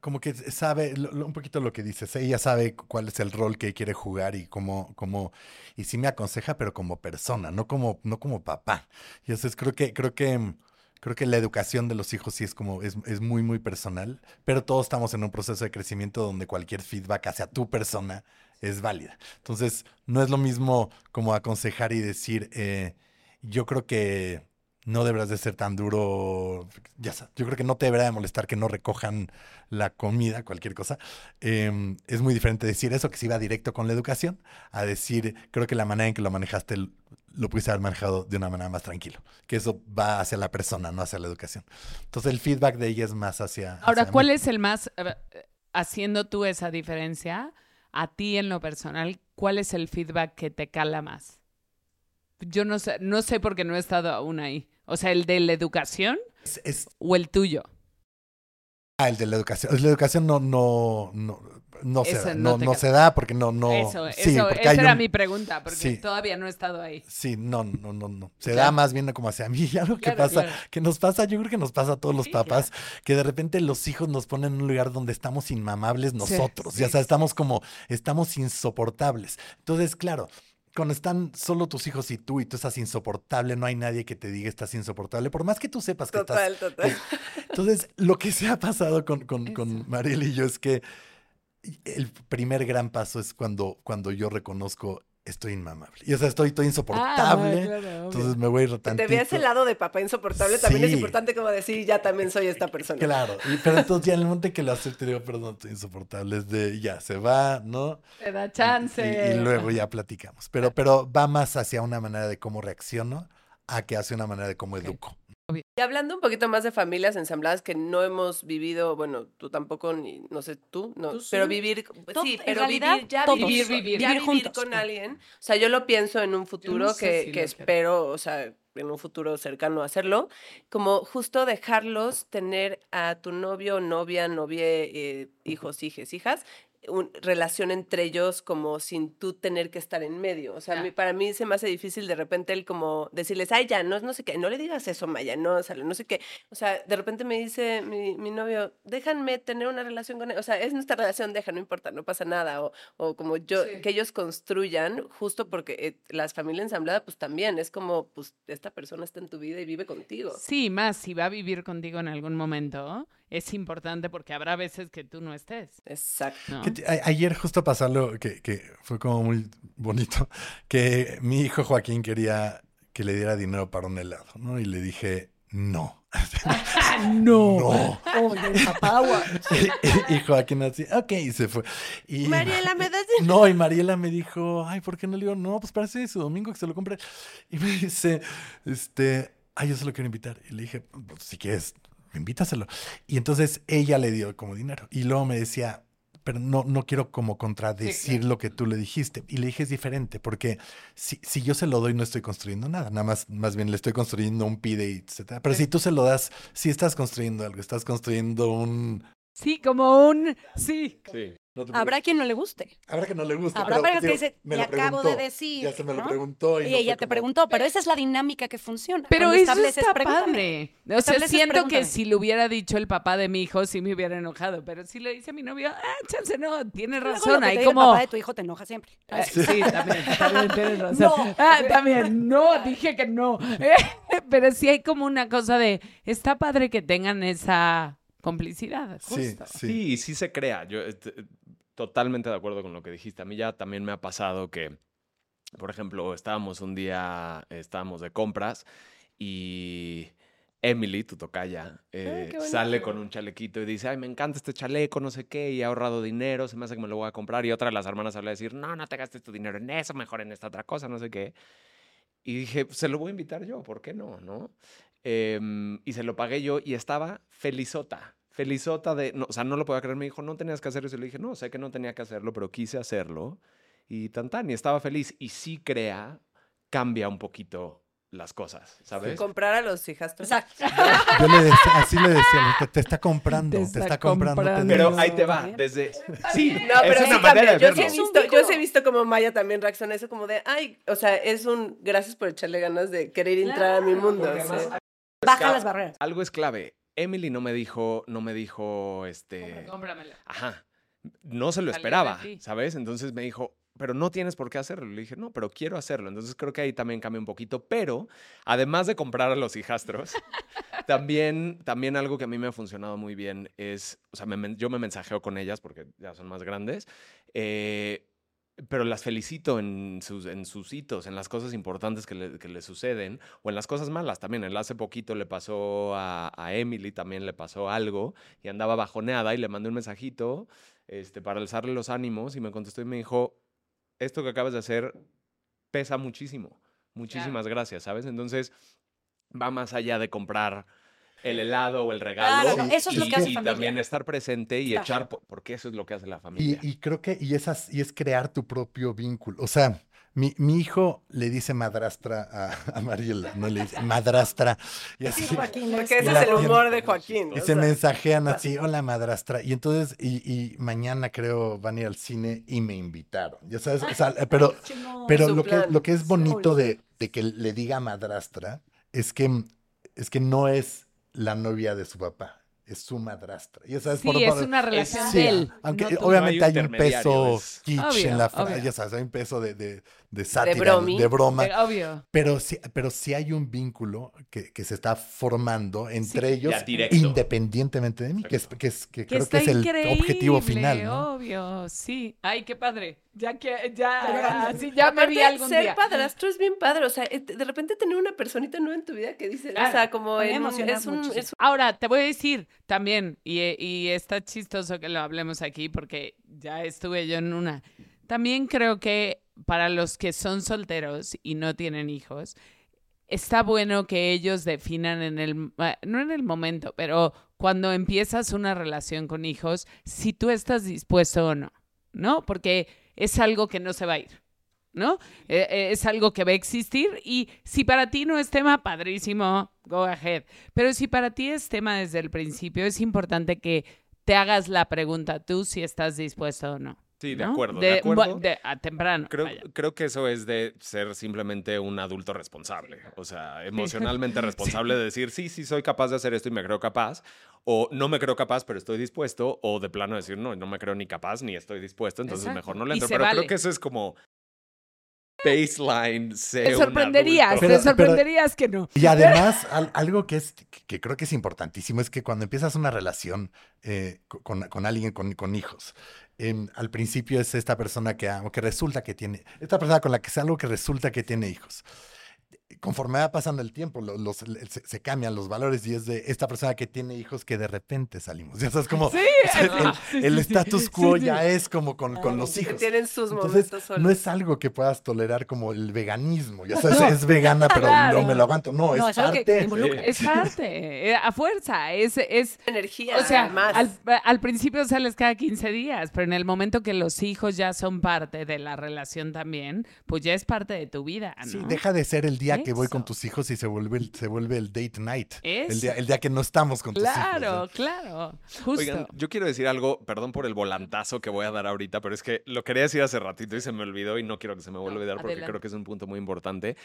como que sabe un poquito lo que dices. Ella sabe cu- cuál es el rol que quiere jugar y cómo, cómo, y sí me aconseja, pero como persona, no como, no como papá. Entonces creo que, creo que, creo que la educación de los hijos sí es como, es, es muy, muy personal, pero todos estamos en un proceso de crecimiento donde cualquier feedback hacia tu persona es válida. Entonces, no es lo mismo como aconsejar y decir, eh, yo creo que no deberás de ser tan duro, ya sabes, yo creo que no te deberá de molestar que no recojan la comida, cualquier cosa. Em, es muy diferente decir eso, que se iba directo con la educación, a decir, creo que la manera en que lo manejaste lo pudiste haber manejado de una manera más tranquilo, que eso va hacia la persona, no hacia la educación. Entonces el feedback de ella es más hacia... Ahora, hacia ¿cuál mí. es el más, haciendo tú esa diferencia, a ti en lo personal, cuál es el feedback que te cala más? Yo no sé, no sé porque no he estado aún ahí. O sea, el de la educación Es- es- o el tuyo. ah, el de la educación. La educación no, no, no, no se da, no no, se da porque no, no... eso, sí, eso, esa era un- mi pregunta, porque sí. todavía no he estado ahí. Sí, no, no, no, no. Se Claro. da más bien como hacia mí. Y algo que pasa, claro. que nos pasa, yo creo que nos pasa a todos los papás, que de repente los hijos nos ponen en un lugar donde estamos inmamables nosotros. sí, ya sabes, sí. estamos como, estamos insoportables. Entonces, claro. Cuando están solo tus hijos y tú y tú estás insoportable, no hay nadie que te diga estás insoportable, por más que tú sepas que estás Total, total. entonces, lo que se ha pasado con, con, con Mariel y yo es que el primer gran paso es cuando, cuando yo reconozco estoy inmamable. Y o sea, estoy, estoy insoportable. Ah, claro, entonces me voy a ir tantito. te veas el lado de papá insoportable, también es importante como decir, ya también soy esta persona. Claro, y- pero entonces ya en el momento que lo acepto digo, perdón, estoy insoportable, es de ya se va, ¿no? Te da Y, chance. y luego ya platicamos. Pero, pero va más hacia una manera de cómo reacciono a que hacia una manera de cómo educo. Y hablando un poquito más de familias ensambladas que no hemos vivido, bueno, tú tampoco, ni no sé tú, no, Tú sí. pero vivir, To- sí, en pero realidad, vivir, ya todos. vivir, Vivir, ya juntos. con alguien. O sea, yo lo pienso en un futuro no sé que, si espero, o sea, en un futuro cercano hacerlo, como justo dejarlos tener a tu novio, novia, novie, eh, hijos, hijes, hijas, un, relación entre ellos como sin tú tener que estar en medio. O sea, mi- para mí se me hace difícil de repente el como decirles, ay, ya, no, no sé qué, no le digas eso, Maya, no, o sea, no sé qué. O sea, de repente me dice mi, mi novio, déjanme tener una relación con él. O sea, es nuestra relación, deja, no importa, no pasa nada. O, o como yo, Sí. que ellos construyan, justo porque eh, las familias ensambladas, pues también es como, pues esta persona está en tu vida y vive contigo. Sí, más si va a vivir contigo en algún momento, es importante porque habrá veces que tú no estés. Exacto. ayer justo pasó algo que, que fue como muy bonito, que mi hijo Joaquín quería que le diera dinero para un helado, ¿no? Y le dije, no. no. no. Oye, el papá, y, y Joaquín así, ok, y se fue. Y, Mariela, ¿me das No, y Mariela me dijo, ay, ¿por qué no le digo? No, pues parece su domingo que se lo compre. Y me dice, este, ay, yo se lo quiero invitar. Y le dije, "Pues, si quieres, invítaselo. Y entonces ella le dio como dinero. Y luego me decía, pero no, no quiero como contradecir lo que tú le dijiste. Y le dije, es diferente, porque si, si yo se lo doy, no estoy construyendo nada. Nada más, más bien le estoy construyendo un pide, etcétera. Pero si tú se lo das, sí estás construyendo algo, estás construyendo un... Sí, como un... Sí. Sí. No te Habrá quien no le guste. Habrá que no le guste. Habrá pero, personas que dicen, me "Te lo acabo de decir", Ya se me lo ¿no? preguntó. Y, Y no ella te como- preguntó, pero esa es la dinámica que funciona. Pero eso está padre. O sea, siento que si lo hubiera dicho el papá de mi hijo, sí me hubiera enojado. Pero si le dice a mi novio, ah, chance no, tiene razón. Hay diga el como... papá de tu hijo te enoja siempre. Eh, sí, también, también tienes razón. No. Ah, también, no, dije que no. Pero sí hay como una cosa de, está padre que tengan esa complicidad. Sí, Justo. sí. Sí, sí se crea. Yo este, totalmente de acuerdo con lo que dijiste. A mí ya también me ha pasado que, por ejemplo, estábamos un día, estábamos de compras y Emily, tu tocaya, eh, qué sale con un chalequito y dice, ay, me encanta este chaleco, no sé qué, y he ahorrado dinero, se me hace que me lo voy a comprar. Y otra de las hermanas sale a decir, no, no te gastes tu dinero en eso, mejor en esta otra cosa, no sé qué. Y dije, "Pues, se lo voy a invitar yo, ¿por qué no? ¿no? Em, y se lo pagué yo y estaba felizota. Felizota de, no, o sea, no lo podía creer. Me dijo, no tenías que hacer eso. Y le dije, no, sé que no tenía que hacerlo, pero quise hacerlo. Y tan tan, y estaba feliz. Y sí crea, cambia un poquito las cosas, ¿sabes? Comprar a los hijastros. Exacto. Yo le decía, así le decía, te, te está comprando, Te te, está está comprando. comprando. Pero ahí te va, desde... Sí, No, es pero una sí manera cambia. de Yo sí, verlo. he visto, yo sí he visto como Maya también reacciona a eso como de, ay, o sea, es un gracias por echarle ganas de querer entrar a mi mundo. Además, Baja las barreras. Algo es clave. Emily no me dijo, no me dijo, este... Cómpramela. Ajá. No se lo esperaba. ¿sabes? Entonces me dijo, pero no tienes por qué hacerlo. Le dije, no, pero quiero hacerlo. Entonces creo que ahí también cambia un poquito. Pero además de comprar a los hijastros, también, también algo que a mí me ha funcionado muy bien es, o sea, me yo me mensajeo con ellas porque ya son más grandes. eh, pero las felicito en sus, en sus hitos, en las cosas importantes que le, que le suceden, o en las cosas malas también. El hace poquito le pasó a, a Emily, también le pasó algo, y andaba bajoneada y le mandé un mensajito este, para alzarle los ánimos, y me contestó y me dijo, esto que acabas de hacer pesa muchísimo. Muchísimas gracias, ¿sabes? Entonces, va más allá de comprar el helado o el regalo. Claro, eso es lo y- que hace y familia. también estar presente y Claro. echar, po- porque eso es lo que hace la familia. y creo que, y, esas, y es crear tu propio vínculo. O sea, mi, mi hijo le dice madrastra a, a Mariela, no le dice madrastra. Y así, Joaquín, Porque es- ese es el humor de Joaquín. y se sea. mensajean así, hola madrastra. Y entonces, y, y mañana creo van a ir al cine y me invitaron. Ya sabes, o sea, pero, pero lo que, lo que es bonito de, de que le diga madrastra es que, es que no es la novia de su papá, es su madrastra. Ya sabes, Sí, es una relación de él. aunque no tú. obviamente No hay hay un peso es- kitsch Obvio, en la frase, ya sabes, hay un peso de, de, de sátira, de, bromi. broma, Eh, Obvio. pero sí, pero sí hay un vínculo que, que se está formando entre ellos independientemente de mí, que, es, que, es, que Que creo que es el objetivo final, ¿no? Obvio, sí. Ay, qué padre. Ya que, ya, Pero- sí, ya me vi algún ser día. padrastro es bien padre. O sea, eh, de repente tener una personita nueva en tu vida que dice, Claro. o sea, como en un- es un, Ahora, te voy a decir también, y, y está chistoso que lo hablemos aquí porque ya estuve yo en una. También creo que para los que son solteros y no tienen hijos, está bueno que ellos definan en el, eh, no en el momento, pero cuando empiezas una relación con hijos, si tú estás dispuesto o no, ¿no? Porque es algo que no se va a ir. ¿No? Eh, eh, es algo que va a existir y si para ti no es tema, padrísimo, go ahead. Pero si para ti es tema desde el principio, es importante que te hagas la pregunta tú si estás dispuesto o no. Sí, de ¿no? acuerdo, de acuerdo. bu- de- a temprano. Creo, vaya. creo que eso es de ser simplemente un adulto responsable, o sea, emocionalmente responsable de decir, sí, sí, soy capaz de hacer esto y me creo capaz, o no me creo capaz, pero estoy dispuesto, o de plano decir, no, no me creo ni capaz ni estoy dispuesto, entonces Exacto. mejor no le entro. Pero vale. creo que eso es como baseline. Te sorprenderías. Pero- te pero- sorprenderías que no. Y además, al- algo que es que creo que es importantísimo es que cuando empiezas una relación eh, co- con, con alguien con, con hijos, em, al principio es esta persona que, o que resulta que tiene, esta persona con la que es algo que resulta que tiene hijos. Conforme va pasando el tiempo, lo- los, se, se cambian los valores y es de esta persona que tiene hijos que de repente salimos. Ya sabes, como Sí, o sea, ajá, el, sí, el sí, sí. status Sí, quo sí. ya es como con, con los hijos. tienen sus Entonces, momentos solos. no es algo que puedas tolerar como el veganismo. Ya sabes, No. es vegana, pero Claro. no me lo aguanto. No, No, es es algo que parte. involucra. Es parte, eh, a fuerza, es, es, energía. o sea, además. al, al principio sales cada 15 días, pero en el momento que los hijos ya son parte de la relación también, pues ya es parte de tu vida, ¿no? Sí, deja de ser el día que voy con tus hijos y se vuelve el, se vuelve el date night. El Eso. día, el día que no estamos con tus hijos. Claro, ¿eh? claro, justo. Oigan, yo quiero decir algo, perdón por el volantazo que voy a dar ahorita, pero es que lo quería decir hace ratito y se me olvidó y no quiero que se me vuelva a olvidar porque adelante. creo que es un punto muy importante.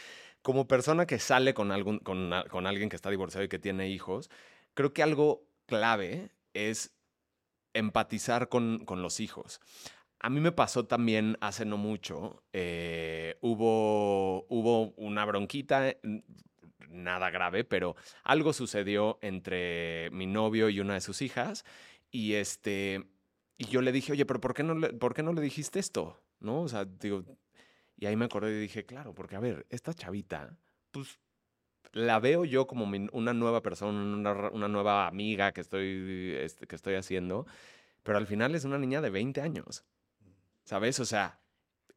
Como persona que sale con, algún, con, con alguien que está divorciado y que tiene hijos, creo que algo clave es empatizar con, con los hijos. A mí me pasó también hace no mucho, eh, hubo, hubo una bronquita, n- nada grave, pero algo sucedió entre mi novio y una de sus hijas y este y yo le dije, "Oye, pero ¿por qué no le, por qué no le dijiste esto?" ¿No? O sea, digo, y ahí me acordé y dije, "Claro, porque a ver, esta chavita, pues la veo yo como una nueva persona, una nueva amiga que estoy, este, que estoy haciendo, pero al final es una niña de 20 años, ¿sabes? O sea,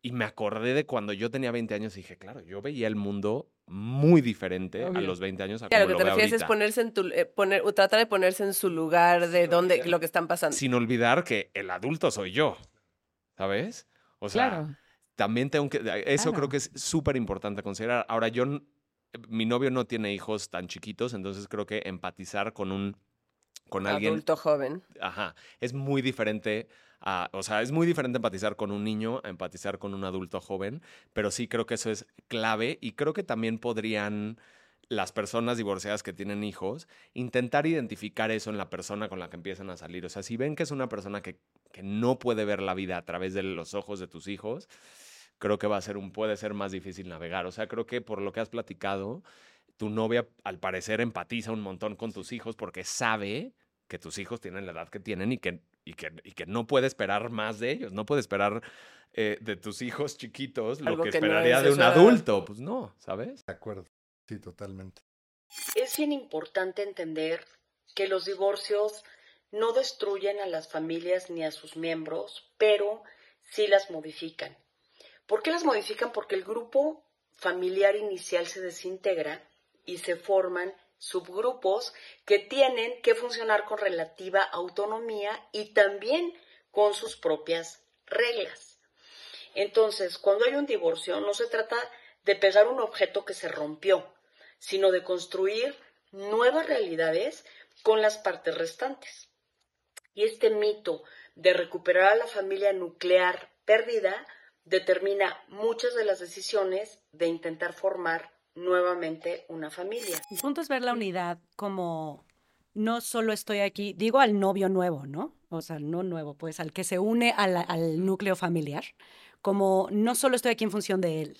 y me acordé de cuando yo tenía 20 años y dije, claro, yo veía el mundo muy diferente a los 20 años a Claro, como lo que lo te refieres es ponerse en tu, eh, poner, o tratar de ponerse en su lugar de dónde, lo que están pasando. Sin olvidar que el adulto soy yo, ¿sabes? O sea, Claro. también tengo que, eso creo que es súper importante considerar. Ahora, yo, n- mi novio no tiene hijos tan chiquitos, entonces creo que empatizar con un, con alguien, Adulto joven. ajá, es muy diferente. O sea, es muy diferente empatizar con un niño a empatizar con un adulto joven, pero sí creo que eso es clave y creo que también podrían las personas divorciadas que tienen hijos intentar identificar eso en la persona con la que empiezan a salir. O sea, si ven que es una persona que, que no puede ver la vida a través de los ojos de tus hijos, creo que va a ser un, puede ser más difícil navegar. O sea, creo que por lo que has platicado, tu novia al parecer empatiza un montón con tus hijos porque sabe que tus hijos tienen la edad que tienen y que, y que, y que no puede esperar más de ellos. No puede esperar eh, de tus hijos chiquitos lo Algo que esperaría es de un adulto. Pues no, ¿sabes? De acuerdo. Sí, totalmente. Es bien importante entender que los divorcios no destruyen a las familias ni a sus miembros, pero sí las modifican. ¿Por qué las modifican? Porque el grupo familiar inicial se desintegra y se forman subgrupos que tienen que funcionar con relativa autonomía y también con sus propias reglas. Entonces, cuando hay un divorcio, no se trata de pegar un objeto que se rompió, sino de construir nuevas realidades con las partes restantes. Y este mito de recuperar a la familia nuclear perdida determina muchas de las decisiones de intentar formar nuevamente una familia. El punto es ver la unidad como no solo estoy aquí, digo al novio nuevo, ¿no? O sea, no nuevo, pues al que se une al núcleo familiar, como no solo estoy aquí en función de él,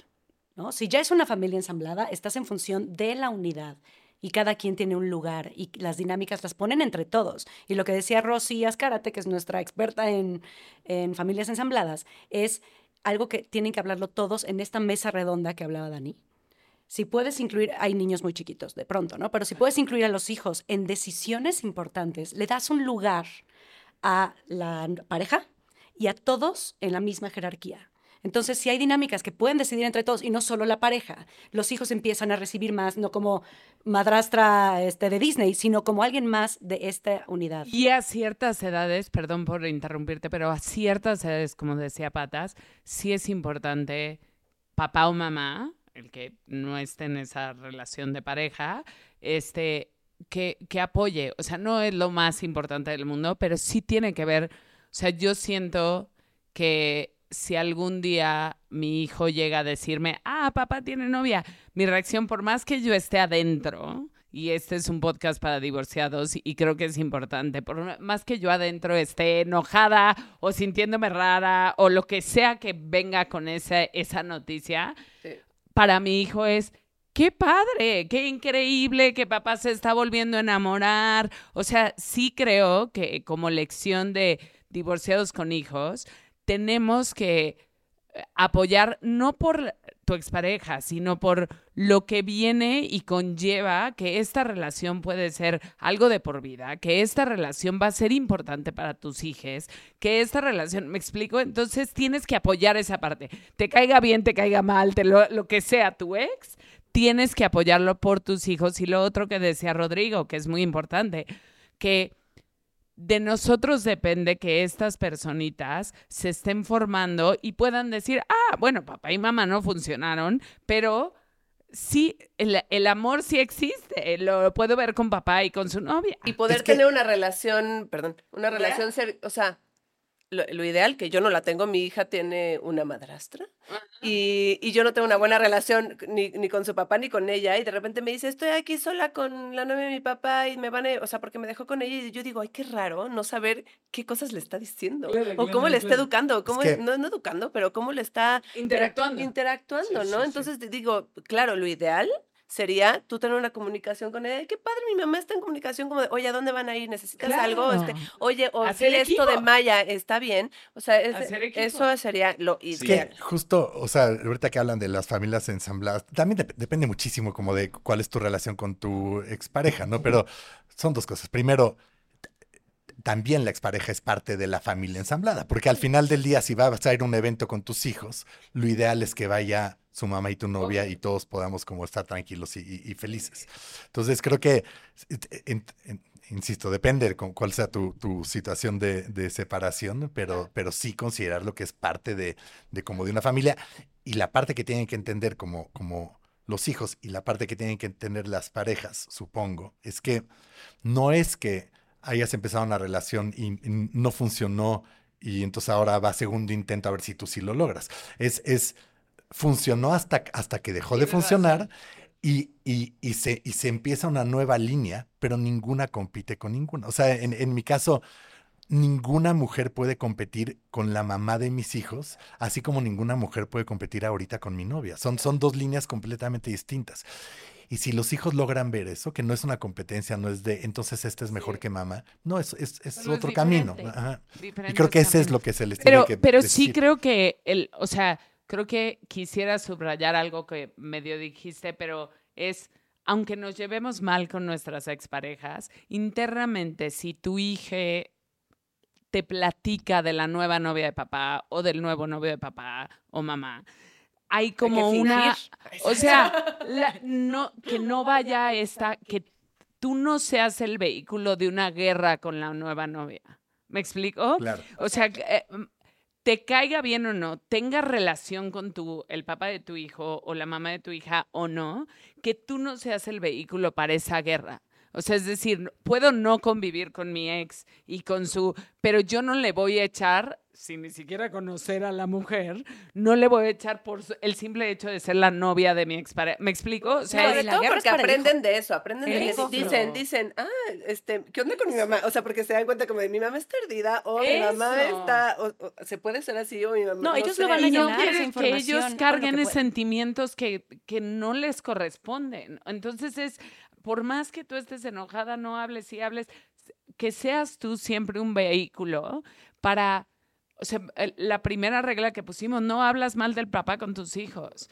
¿no? Si ya es una familia ensamblada, estás en función de la unidad y cada quien tiene un lugar y las dinámicas las ponen entre todos. Y lo que decía Rosy Azcárate, que es nuestra experta en, en familias ensambladas, es algo que tienen que hablarlo todos en esta mesa redonda que hablaba Dani. Si puedes incluir, hay niños muy chiquitos de pronto, ¿no? Pero si puedes incluir a los hijos en decisiones importantes, le das un lugar a la pareja y a todos en la misma jerarquía. Entonces, si hay dinámicas que pueden decidir entre todos y no solo la pareja, los hijos empiezan a recibir más, no como madrastra este, de Disney, sino como alguien más de esta unidad. Y a ciertas edades, perdón por interrumpirte, pero a ciertas edades, como decía Patas, sí es importante papá o mamá, el que no esté en esa relación de pareja, este, que, que apoye. O sea, no es lo más importante del mundo, pero sí tiene que ver. O sea, yo siento que si algún día mi hijo llega a decirme, ah, papá tiene novia, mi reacción, por más que yo esté adentro, y este es un podcast para divorciados y creo que es importante, por más que yo adentro esté enojada o sintiéndome rara o lo que sea que venga con esa, esa noticia, Sí. Para mi hijo es, qué padre, qué increíble que papá se está volviendo a enamorar. O sea, sí creo que como lección de divorciados con hijos, tenemos que eh, apoyar no por tu expareja, sino por lo que viene y conlleva que esta relación puede ser algo de por vida, que esta relación va a ser importante para tus hijos, que esta relación, ¿me explico? Entonces tienes que apoyar esa parte. Te caiga bien, te caiga mal, te lo, lo que sea tu ex, tienes que apoyarlo por tus hijos. Y lo otro que decía Rodrigo, que es muy importante, que de nosotros depende que estas personitas se estén formando y puedan decir, ah, bueno, papá y mamá no funcionaron, pero sí, el, el amor sí existe, lo puedo ver con papá y con su novia. Y poder Es que- tener una relación, perdón, una relación, ser, o sea, lo, lo ideal, que yo no la tengo, mi hija tiene una madrastra y, y yo no tengo una buena relación ni, ni con su papá ni con ella y de repente me dice, estoy aquí sola con la novia de mi papá y me van a, o sea, porque me dejó con ella y yo digo, ay, qué raro no saber qué cosas le está diciendo o cómo le está educando, cómo, que- no, no educando, pero cómo le está Interactuando. interactuando, Sí, ¿no? sí, sí. Entonces te digo, claro, lo ideal sería tú tener una comunicación con ella. Qué padre, mi mamá está en comunicación como de, oye, ¿a dónde van a ir? ¿Necesitas algo? Este, oye, o Hacer esto de. Maya, ¿está bien? O sea, es- eso sería lo Es ideal. que justo, o sea, ahorita que hablan de las familias ensambladas, también dep- depende muchísimo como de cuál es tu relación con tu expareja, ¿no? Pero son dos cosas. Primero, también la expareja es parte de la familia ensamblada, porque al final del día, si vas a ir a un evento con tus hijos, lo ideal es que vaya su mamá y tu novia y todos podamos como estar tranquilos y, y- y felices. Entonces creo que, en- en- insisto, depende de con cuál sea tu, tu situación de, de separación, pero, pero sí considerar lo que es parte de, de como de una familia y la parte que tienen que entender como, como los hijos y la parte que tienen que entender las parejas, supongo, es que no es que hayas empezado una relación y, y no funcionó y entonces ahora va segundo intento a ver si tú sí lo logras. Es, es funcionó hasta, hasta que dejó de funcionar y, y, y se, y se empieza una nueva línea, pero ninguna compite con ninguna. O sea, en, en mi caso, ninguna mujer puede competir con la mamá de mis hijos, así como ninguna mujer puede competir ahorita con mi novia. Son, son dos líneas completamente distintas. Y si los hijos logran ver eso, que no es una competencia, no es de entonces este es mejor que mamá, no, es, es, es otro camino. Ajá. Y creo que ese es lo que se les Pero, tiene que pero sí creo que el, o sea, creo que quisiera subrayar algo que medio dijiste, pero es, aunque nos llevemos mal con nuestras exparejas, internamente, si tu hija te platica de la nueva novia de papá o del nuevo novio de papá o mamá, hay como una, o sea, la- no, que no vaya esta, que tú no seas el vehículo de una guerra con la nueva novia. ¿Me explico? Claro. O sea, que, eh, te caiga bien o no, tenga relación con tu, el papá de tu hijo o la mamá de tu hija o no, que tú no seas el vehículo para esa guerra. O sea, es decir, puedo no convivir con mi ex y con su, pero yo no le voy a echar, sin ni siquiera conocer a la mujer, no le voy a echar por su- el simple hecho de ser la novia de mi ex ¿Me explico? O sea, Sobre todo porque aprenden de eso, aprenden de eso. Dicen, No. dicen, ah, este, ¿qué onda con mi mamá? O sea, porque se dan cuenta como de mi mamá es perdida o mi mamá está, o, o se puede ser así o mi mamá. No, ellos sé. lo van a y no llenar esa que información ellos carguen que sentimientos que, que no les corresponden. Entonces es, por más que tú estés enojada, no hables y hables, que seas tú siempre un vehículo para, o sea, la primera regla que pusimos, no hablas mal del papá con tus hijos.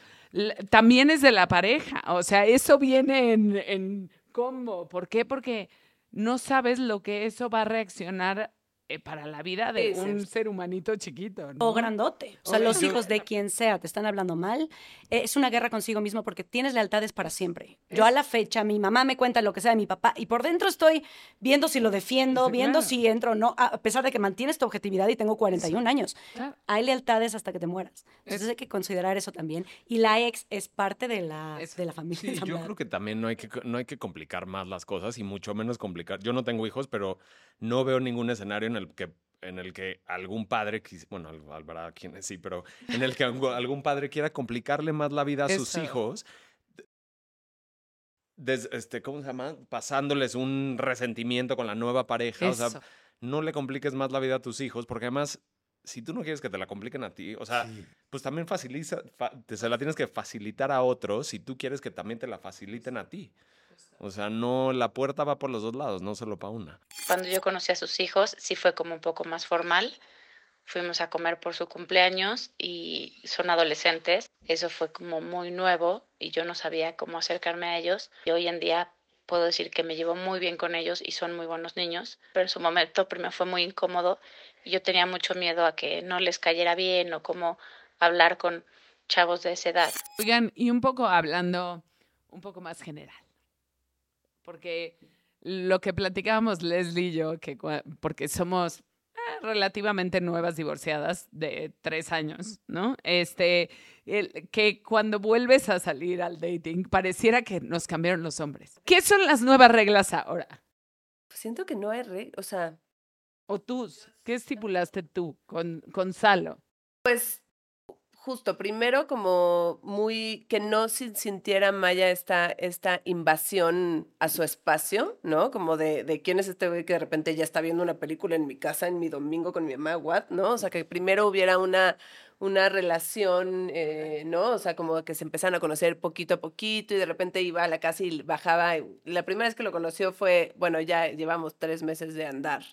También es de la pareja, o sea, eso viene en, en combo. ¿Por qué? Porque no sabes lo que eso va a reaccionar eh, para la vida de Sí, sí. un ser humanito chiquito. ¿no? O grandote. O sea, O los hijos de quien sea te están hablando mal. eh, Es una guerra consigo mismo porque tienes lealtades para siempre. Yo a la fecha, mi mamá me cuenta lo que sea de mi papá y por dentro estoy viendo si lo defiendo, Sí, viendo claro. si entro o no, a pesar de que mantienes tu objetividad y tengo 41 años. Claro. Hay lealtades hasta que te mueras. Entonces Es- hay que considerar eso también. Y la ex es parte de la, Es- de la familia. Sí, yo creo que también no hay que, no hay que complicar más las cosas y mucho menos complicar. Yo no tengo hijos, pero no veo ningún escenario en el que en el que algún padre, bueno, habrá quienes sí, pero en el que algún padre quiera complicarle más la vida a sus Eso. hijos, des- este, ¿cómo se llama? Pasándoles un resentimiento con la nueva pareja. O sea, Eso. no le compliques más la vida a tus hijos, porque además, si tú no quieres que te la compliquen a ti, o sea, Sí. pues también facilita, fa- te, se la tienes que facilitar a otros si tú quieres que también te la faciliten a ti. O sea, no, la puerta va por los dos lados, no solo para una. Cuando yo conocí a sus hijos, sí fue como un poco más formal. Fuimos a comer por su cumpleaños y son adolescentes. Eso fue como muy nuevo y yo no sabía cómo acercarme a ellos. Y hoy en día puedo decir que me llevo muy bien con ellos y son muy buenos niños. Pero en su momento primero fue muy incómodo y yo tenía mucho miedo a que no les cayera bien o cómo hablar con chavos de esa edad. Oigan, y un poco hablando un poco más general, porque lo que platicábamos Leslie y yo, que porque somos eh, relativamente nuevas divorciadas de tres años, ¿no? Este, el- que cuando vuelves a salir al dating, pareciera que nos cambiaron los hombres. ¿Qué son las nuevas reglas ahora? Pues siento que no hay re, o sea, O tú, ¿qué estipulaste tú con, con Salo? pues justo, primero como muy, que no sin- sintiera Maya esta, esta invasión a su espacio, ¿no? Como de, de quién es este güey que de repente ya está viendo una película en mi casa, en mi domingo con mi mamá, what, ¿no? O sea, que primero hubiera una, una relación, eh, ¿no? O sea, como que se empezaron a conocer poquito a poquito y de repente iba a la casa y bajaba. La primera vez que lo conoció fue, bueno, ya llevamos tres meses de andar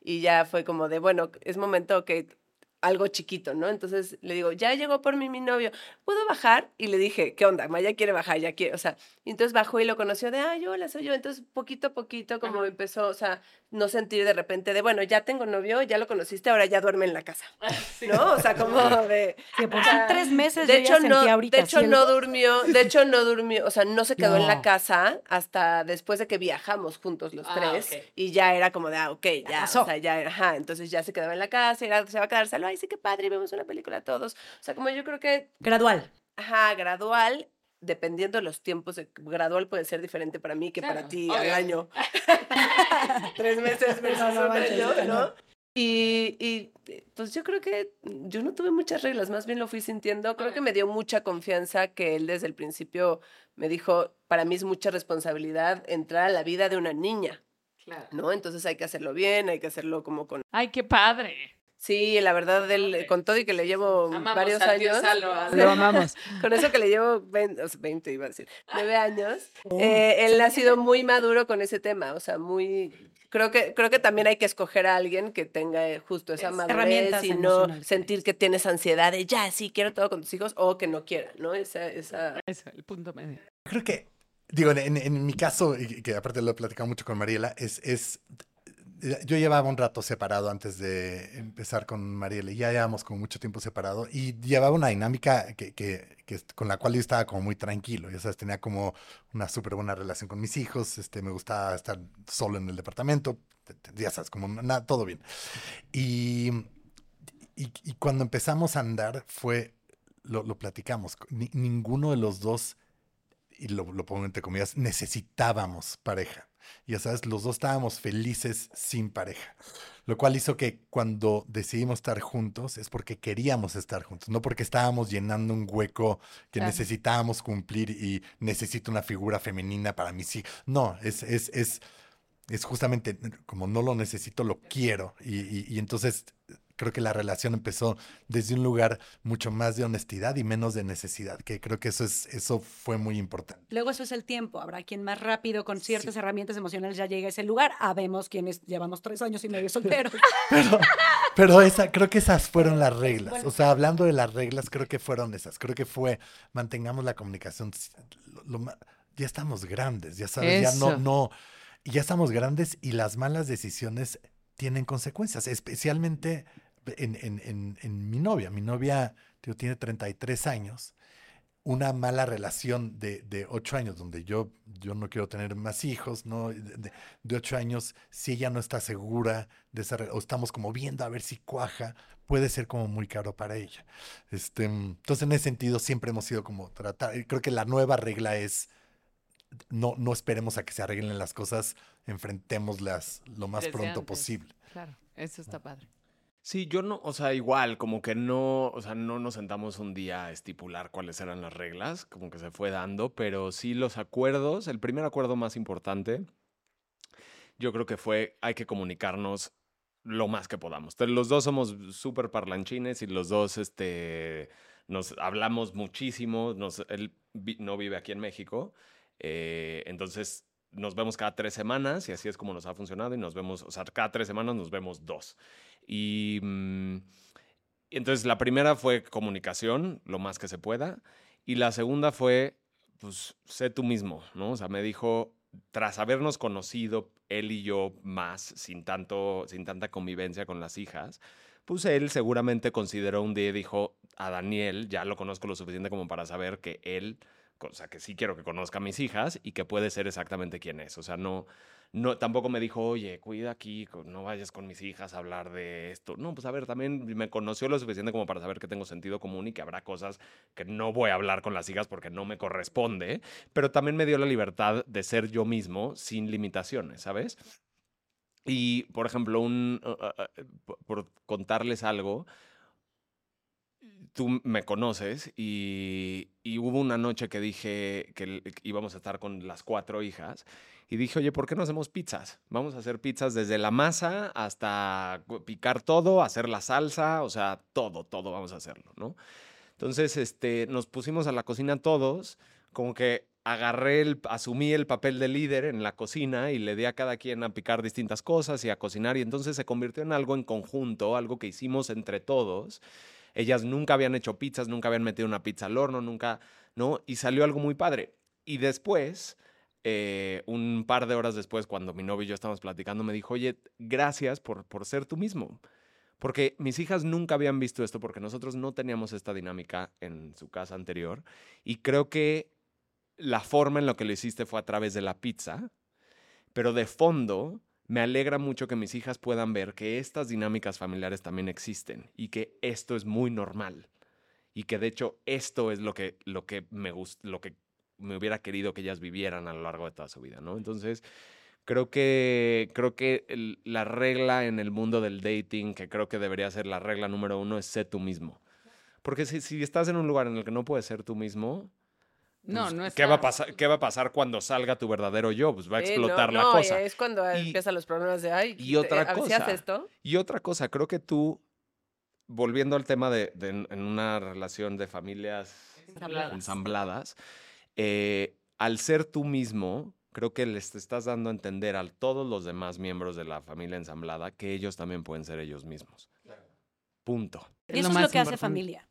y ya fue como de, bueno, es momento que algo chiquito, ¿no? Entonces le digo, ya llegó por mí mi novio, ¿puedo bajar? Y le dije, ¿qué onda? Maya quiere bajar, ya quiere, o sea, y entonces bajó y lo conoció de, ay, hola, soy yo. Entonces, poquito a poquito, como empezó, o sea, no sentir de repente de, bueno, ya tengo novio, ya lo conociste, ahora ya duerme en la casa, ¿no? O sea, como de... Que por o sí sea, tres meses de yo hecho, ya no, ahorita de hecho el- no durmió, de hecho no durmió, o sea, no se quedó en la No. casa hasta después de que viajamos juntos los Ah, tres ok. y ya era como de, ah, ok, ya, pasó. o sea, ya, ajá, entonces ya se quedaba en la casa y era, se va a quedar solo, ay, sí, qué padre, y vemos una película todos, o sea, como yo creo que, Gradual. ajá, gradual, dependiendo de los tiempos, de- gradual puede ser diferente para mí que para Claro, ti obvio. al año. Tres meses versus No, no un año, ¿no? Y, y, pues yo creo que yo no tuve muchas reglas, más bien lo fui sintiendo. Creo que me dio mucha confianza que él desde el principio me dijo, para mí es mucha responsabilidad entrar a la vida de una niña, Claro. ¿no? Entonces hay que hacerlo bien, hay que hacerlo como con... Ay, qué padre. Sí, la verdad, él, Padre. con todo y que le llevo Amamos varios años. Salva. Sí. Lo amamos. Con eso que le llevo 20, o sea, 20 iba a decir, 9 años, eh, él ha sido muy maduro con ese tema, o sea, muy... Creo que, creo que también hay que escoger a alguien que tenga eh, justo esa Es- madurez Herramientas y no sentir que tienes ansiedad de ya, sí, quiero todo con tus hijos o que no quiera, ¿no? Esa, esa... Eso, el punto medio. Creo que, digo, en, en- en mi caso, y que aparte lo he platicado mucho con Mariela, es, es, yo llevaba un rato separado antes de empezar con Mariela, y ya llevábamos como mucho tiempo separado, y llevaba una dinámica que, con la cual yo estaba como muy tranquilo, ya sabes, tenía como una súper buena relación con mis hijos, este, me gustaba estar solo en el departamento, ya sabes, como nada, todo bien. Y, y, cuando empezamos a andar fue, lo, lo platicamos, ni- ninguno de los dos y lo, lo pongo entre comillas, necesitábamos pareja. Ya sabes, los dos estábamos felices sin pareja. Lo cual hizo que cuando decidimos estar juntos es porque queríamos estar juntos, no porque estábamos llenando un hueco que Claro. necesitábamos cumplir y necesito una figura femenina para mí. Sí, no, es, es, es, es justamente como no lo necesito, lo quiero. Y, y- y entonces creo que la relación empezó desde un lugar mucho más de honestidad y menos de necesidad, que creo que eso, es, eso fue muy importante. Luego eso es el tiempo. Habrá quien más rápido con ciertas herramientas emocionales ya llegue a ese lugar. Habemos quienes llevamos tres años y medio solteros. Pero, pero esa, creo que esas fueron las reglas. O sea, hablando de las reglas, creo que fueron esas. Creo que fue, mantengamos la comunicación. lo- lo ya estamos grandes, ya sabes, ya no, no, ya estamos grandes y las malas decisiones tienen consecuencias, especialmente en, en- en- en mi novia. Mi novia tío, tiene 33 años. Una mala relación de, de 8 años, donde yo, yo no quiero tener más hijos, ¿no? De, de- de 8 años, si ella no está segura de esa o estamos como viendo a ver si cuaja, puede ser como muy caro para ella. Este, entonces, en ese sentido, siempre hemos sido como tratar, creo que la nueva regla es no, no esperemos a que se arreglen las cosas, enfrentémoslas lo más Desde pronto antes. posible. Claro, eso está padre. Sí, yo no, o sea, igual, como que no, o sea, no nos sentamos un día a estipular cuáles eran las reglas, como que se fue dando, pero sí los acuerdos, el primer acuerdo más importante, yo creo que fue, hay que comunicarnos lo más que podamos. Los dos somos súper parlanchines y los dos, este, nos hablamos muchísimo, nos, él vi- no vive aquí en México, eh, entonces nos vemos cada tres semanas y así es como nos ha funcionado y nos vemos, o sea, cada tres semanas nos vemos dos. Y mm, entonces la primera fue comunicación, lo más que se pueda. Y la segunda fue, pues, sé tú mismo, ¿no? O sea, me dijo, tras habernos conocido él y yo más, sin, tanto, sin tanta convivencia con las hijas, pues él seguramente consideró un día y dijo a Daniel, ya lo conozco lo suficiente como para saber que él, o sea, que sí quiero que conozca a mis hijas y que puede ser exactamente quién es. O sea, no, no, tampoco me dijo, oye, cuida aquí, no vayas con mis hijas a hablar de esto. No, pues a ver, también me conoció lo suficiente como para saber que tengo sentido común y que habrá cosas que no voy a hablar con las hijas porque no me corresponde, pero también me dio la libertad de ser yo mismo sin limitaciones, ¿sabes? Y, por ejemplo, un, uh, uh, uh, por- por contarles algo, tú me conoces y, y hubo una noche que dije que íbamos a estar con las cuatro hijas y dije, oye, ¿por qué no hacemos pizzas? Vamos a hacer pizzas desde la masa hasta picar todo, hacer la salsa, o sea, todo, todo vamos a hacerlo, ¿no? Entonces, este, nos pusimos a la cocina todos, como que agarré el, asumí el papel de líder en la cocina y le di a cada quien a picar distintas cosas y a cocinar y entonces se convirtió en algo en conjunto, algo que hicimos entre todos. Ellas nunca habían hecho pizzas, nunca habían metido una pizza al horno, nunca, ¿no? Y salió algo muy padre. Y después, eh, un par de horas después, cuando mi novio y yo estábamos platicando, me dijo, oye, gracias por, por ser tú mismo. Porque mis hijas nunca habían visto esto porque nosotros no teníamos esta dinámica en su casa anterior. Y creo que la forma en la que lo hiciste fue a través de la pizza. Pero de fondo, me alegra mucho que mis hijas puedan ver que estas dinámicas familiares también existen y que esto es muy normal. Y que de hecho esto es lo que, lo que me gust- lo que me hubiera querido que ellas vivieran a lo largo de toda su vida, ¿no? Entonces, creo que, creo que la regla en el mundo del dating, que creo que debería ser la regla número uno, es ser tú mismo. Porque si, si estás en un lugar en el que no puedes ser tú mismo, No, pues, no es. ¿qué, va a pasar, ¿qué va a pasar cuando salga tu verdadero yo? Pues va a explotar no, la no, cosa. es cuando Y- empiezan los problemas de, ay, y otra a ver si cosa. esto. Y otra cosa, creo que tú, volviendo al tema de, de en en una relación de familias Ensambladas. ensambladas, eh, al ser tú mismo, creo que les estás dando a entender a todos los demás miembros de la familia ensamblada que ellos también pueden ser ellos mismos. Punto. Y eso es lo que hace familia.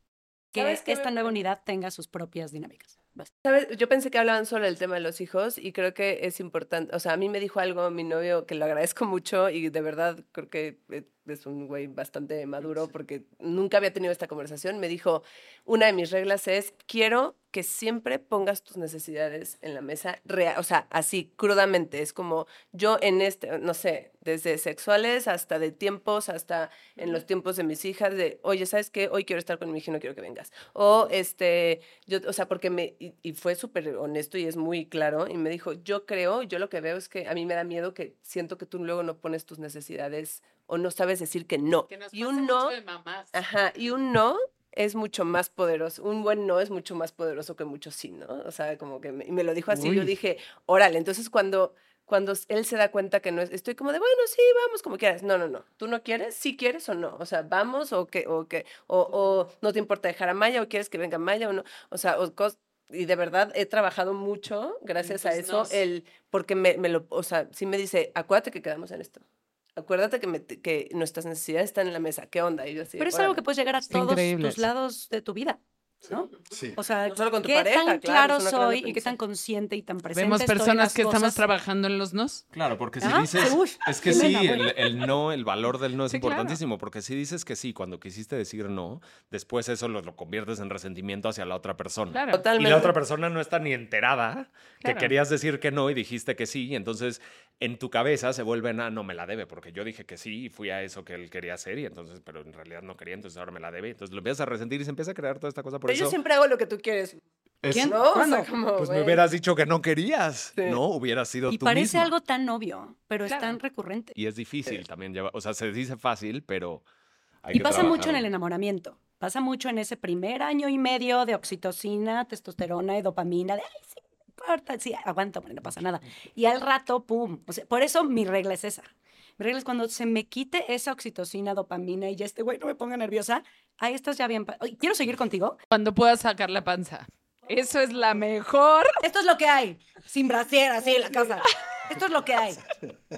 Que ¿Sabes qué esta nueva unidad tenga sus propias dinámicas. Basta. ¿Sabes? Yo pensé que hablaban solo del tema de los hijos y creo que es importante. O sea, a mí me dijo algo mi novio que lo agradezco mucho y de verdad creo que eh, es un güey bastante maduro porque nunca había tenido esta conversación. Me dijo, una de mis reglas es, quiero que siempre pongas tus necesidades en la mesa, rea- o sea, así, crudamente. Es como yo en este, no sé, desde sexuales hasta de tiempos, hasta en los tiempos de mis hijas, de, oye, ¿sabes qué? Hoy quiero estar con mi hija y no quiero que vengas. O, este, yo, o sea, porque me, y, y fue súper honesto y es muy claro, y me dijo, yo creo, yo lo que veo es que a mí me da miedo que siento que tú luego no pones tus necesidades o no sabes decir que no. Que nos y un no, de mamás. ajá, y un no es mucho más poderoso, un buen no es mucho más poderoso que muchos sí, ¿no? O sea, como que me, me lo dijo así, yo Uy. dije, órale, entonces cuando cuando él se da cuenta que no es, estoy como de, bueno, sí, vamos como quieras. No, no, no. ¿Tú no quieres? ¿Sí quieres o no? O sea, vamos o que, o que, o, o no te importa dejar a Maya o quieres que venga Maya o no. O sea, o cos- y de verdad he trabajado mucho gracias a tus eso, nos. el, porque me, me lo, o sea, sí me dice, acuérdate que quedamos en esto. Acuérdate que, me- que nuestras necesidades están en la mesa. ¿Qué onda? Y yo así, Pero es algo que puedes llegar a todos increíble tus lados de tu vida, ¿no? Sí. O sea, No solo con tu qué pareja, tan claro, soy y qué tan consciente y tan presente Vemos personas que estamos cosas. trabajando en los nos. Claro, porque si Ah, dices, uy, es que sí, el, el no, el valor del no es Sí, claro. importantísimo, porque si dices que sí cuando quisiste decir no, después eso lo, lo conviertes en resentimiento hacia la otra persona. Claro. Y Totalmente. la otra persona no está ni enterada que querías decir que no y dijiste que sí, y entonces en tu cabeza se vuelven a no me la debe, porque yo dije que sí y fui a eso que él quería hacer, y entonces, pero en realidad no quería, entonces ahora me la debe. Entonces lo empiezas a resentir y se empieza a crear toda esta cosa. Por Pero yo eso, siempre hago lo que tú quieres. es- ¿Quién? ¿No? O ¿Cuándo? sea, como, pues me hubieras dicho que no querías, Sí. ¿no? Hubieras sido Y tú parece misma. algo tan obvio, pero Claro. es tan recurrente. Y es difícil también llevar, o sea, se dice fácil, pero hay Y que pasa mucho en el enamoramiento. Pasa mucho en ese primer año y medio de oxitocina, testosterona y dopamina, de, ay, sí, importa, sí, aguanta, hombre, no pasa nada. Y al rato, pum. O sea, por eso mi regla es esa. Mi regla es cuando se me quite esa oxitocina, dopamina y ya este güey no me ponga nerviosa, ahí estás ya bien. ¿Quiero seguir contigo? Cuando puedas sacar la panza. Eso es la mejor. Esto es lo que hay. Sin brasier, así en la casa. Esto es lo que hay.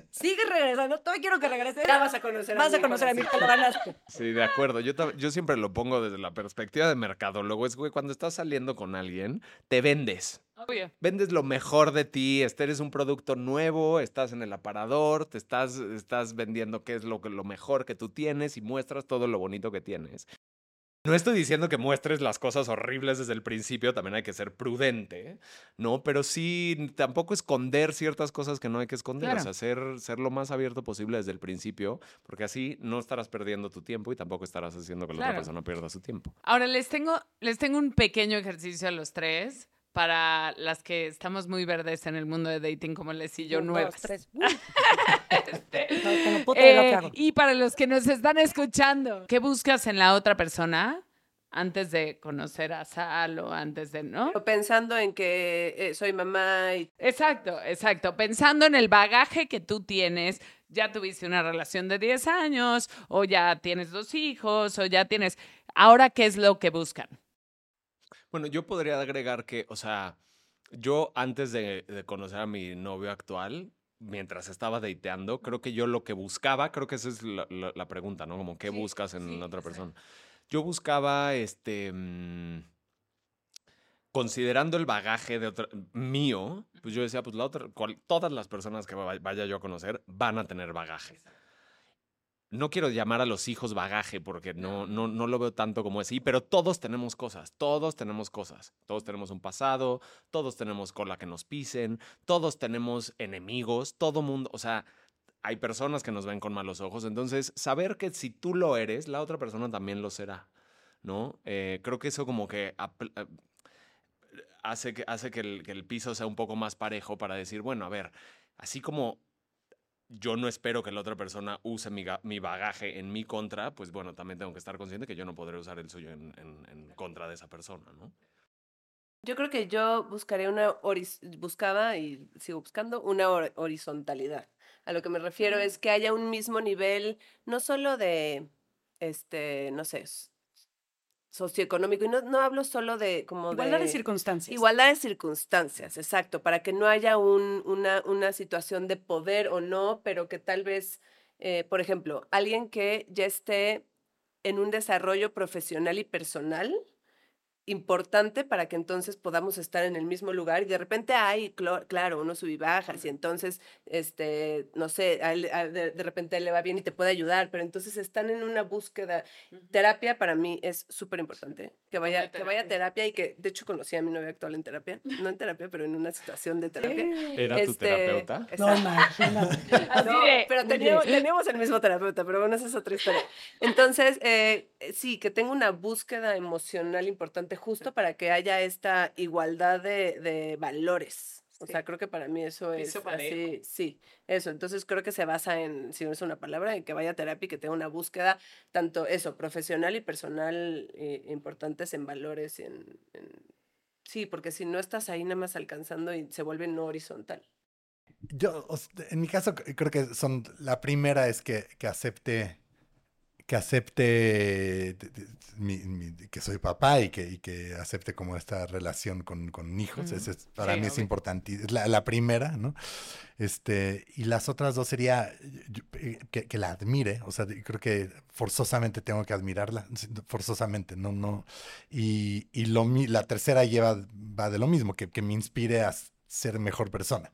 Sigue regresando. Todavía quiero que regreses. Ya vas a conocer a Vas a conocer a mi hijo, hijo, lo ganaste. Sí, de acuerdo. Yo, yo siempre lo pongo desde la perspectiva de mercadólogo. Es, güey, cuando estás saliendo con alguien, te vendes. Obvio. Vendes lo mejor de ti, este eres un producto nuevo, estás en el aparador, te estás, estás vendiendo qué es lo, mejor que tú tienes y muestras todo lo bonito que tienes. No estoy diciendo que muestres las cosas horribles desde el principio, también hay que ser prudente, ¿no? Pero sí, tampoco esconder ciertas cosas que no hay que esconder, Claro. o sea, ser, ser lo más abierto posible desde el principio, porque así no estarás perdiendo tu tiempo y tampoco estarás haciendo que la Claro. otra persona pierda su tiempo. Ahora les tengo, les tengo un pequeño ejercicio a los tres para las que estamos muy verdes en el mundo de dating como les y yo nuevas. dos, tres. Uh, Este, no tengo puta idea de lo que eh, hago. y para los que nos están escuchando, ¿qué buscas en la otra persona antes de conocer a Sal o antes de, ¿no? O Pensando en que eh, soy mamá y Exacto, exacto. Pensando en el bagaje que tú tienes, ya tuviste una relación de 10 años, o ya tienes dos hijos, o ya tienes... Ahora, ¿qué es lo que buscan? Bueno, yo podría agregar que, o sea, yo antes de, de conocer a mi novio actual, mientras estaba dateando, creo que yo lo que buscaba, creo que esa es la, la- la pregunta, ¿no? Como, ¿qué buscas en otra persona? Yo buscaba, este, mm, considerando el bagaje de otra, mío, pues yo decía, pues la otra, cual- todas las personas que va- vaya yo a conocer van a tener bagaje. No quiero llamar a los hijos bagaje porque no, no, no lo veo tanto como así, pero todos tenemos cosas, todos tenemos cosas. Todos tenemos un pasado, todos tenemos cola que nos pisen, todos tenemos enemigos, todo mundo, o sea, hay personas que nos ven con malos ojos, entonces saber que si tú lo eres, la otra persona también lo será, ¿no? Eh, creo que eso como que eh, hace que, hace que el, que el piso sea un poco más parejo para decir, bueno, a ver, así como yo no espero que la otra persona use mi, mi bagaje en mi contra, pues bueno, también tengo que estar consciente que yo no podré usar el suyo en, en- en contra de esa persona, ¿no? Yo creo que yo buscaría una buscaba y sigo buscando una hor- horizontalidad. A lo que me refiero es que haya un mismo nivel, no solo de, este, no sé, socioeconómico, y no, no hablo solo de como Igualdad de de circunstancias. Igualdad de circunstancias, exacto, para que no haya un- una, una situación de poder o no, pero que tal vez, eh, por ejemplo, alguien que ya esté en un desarrollo profesional y personal importante para que entonces podamos estar en el mismo lugar y de repente hay, claro, uno sube y bajas y entonces, este, no sé, a él- a- de, de repente le va bien y te puede ayudar, pero entonces están en una búsqueda. Terapia para mí es súper importante, que vaya, que vaya a terapia y que, de hecho, conocí a mi novia actual en terapia, no en terapia, pero en una situación de terapia. ¿Era tu Este, terapeuta? No, imagínate. No, pero teníamos, teníamos el mismo terapeuta, pero bueno, esa es otra historia. Entonces, eh, eh, sí, que tengo una búsqueda emocional importante justo para que haya esta igualdad de, de valores. O sea, creo que para mí eso es así, sí, eso. Entonces creo que se basa en, si no es una palabra, en que vaya a terapia y que tenga una búsqueda, tanto eso, profesional y personal, eh, importantes en valores y en, en- Sí, porque si no estás ahí nada más alcanzando y se vuelve no horizontal. Yo, en mi caso, creo que son. La primera es que, que acepte. Que acepte mi- mi- que soy papá y que, y que acepte como esta relación con, con hijos. Ese es- para Sí, mí es importante. Es la, la primera, ¿no? Este, y las otras dos sería eh, que, que la admire. O sea, creo que forzosamente tengo que admirarla. Forzosamente, no, no. Y, y lo, la tercera lleva, va de lo mismo, que, que me inspire a ser mejor persona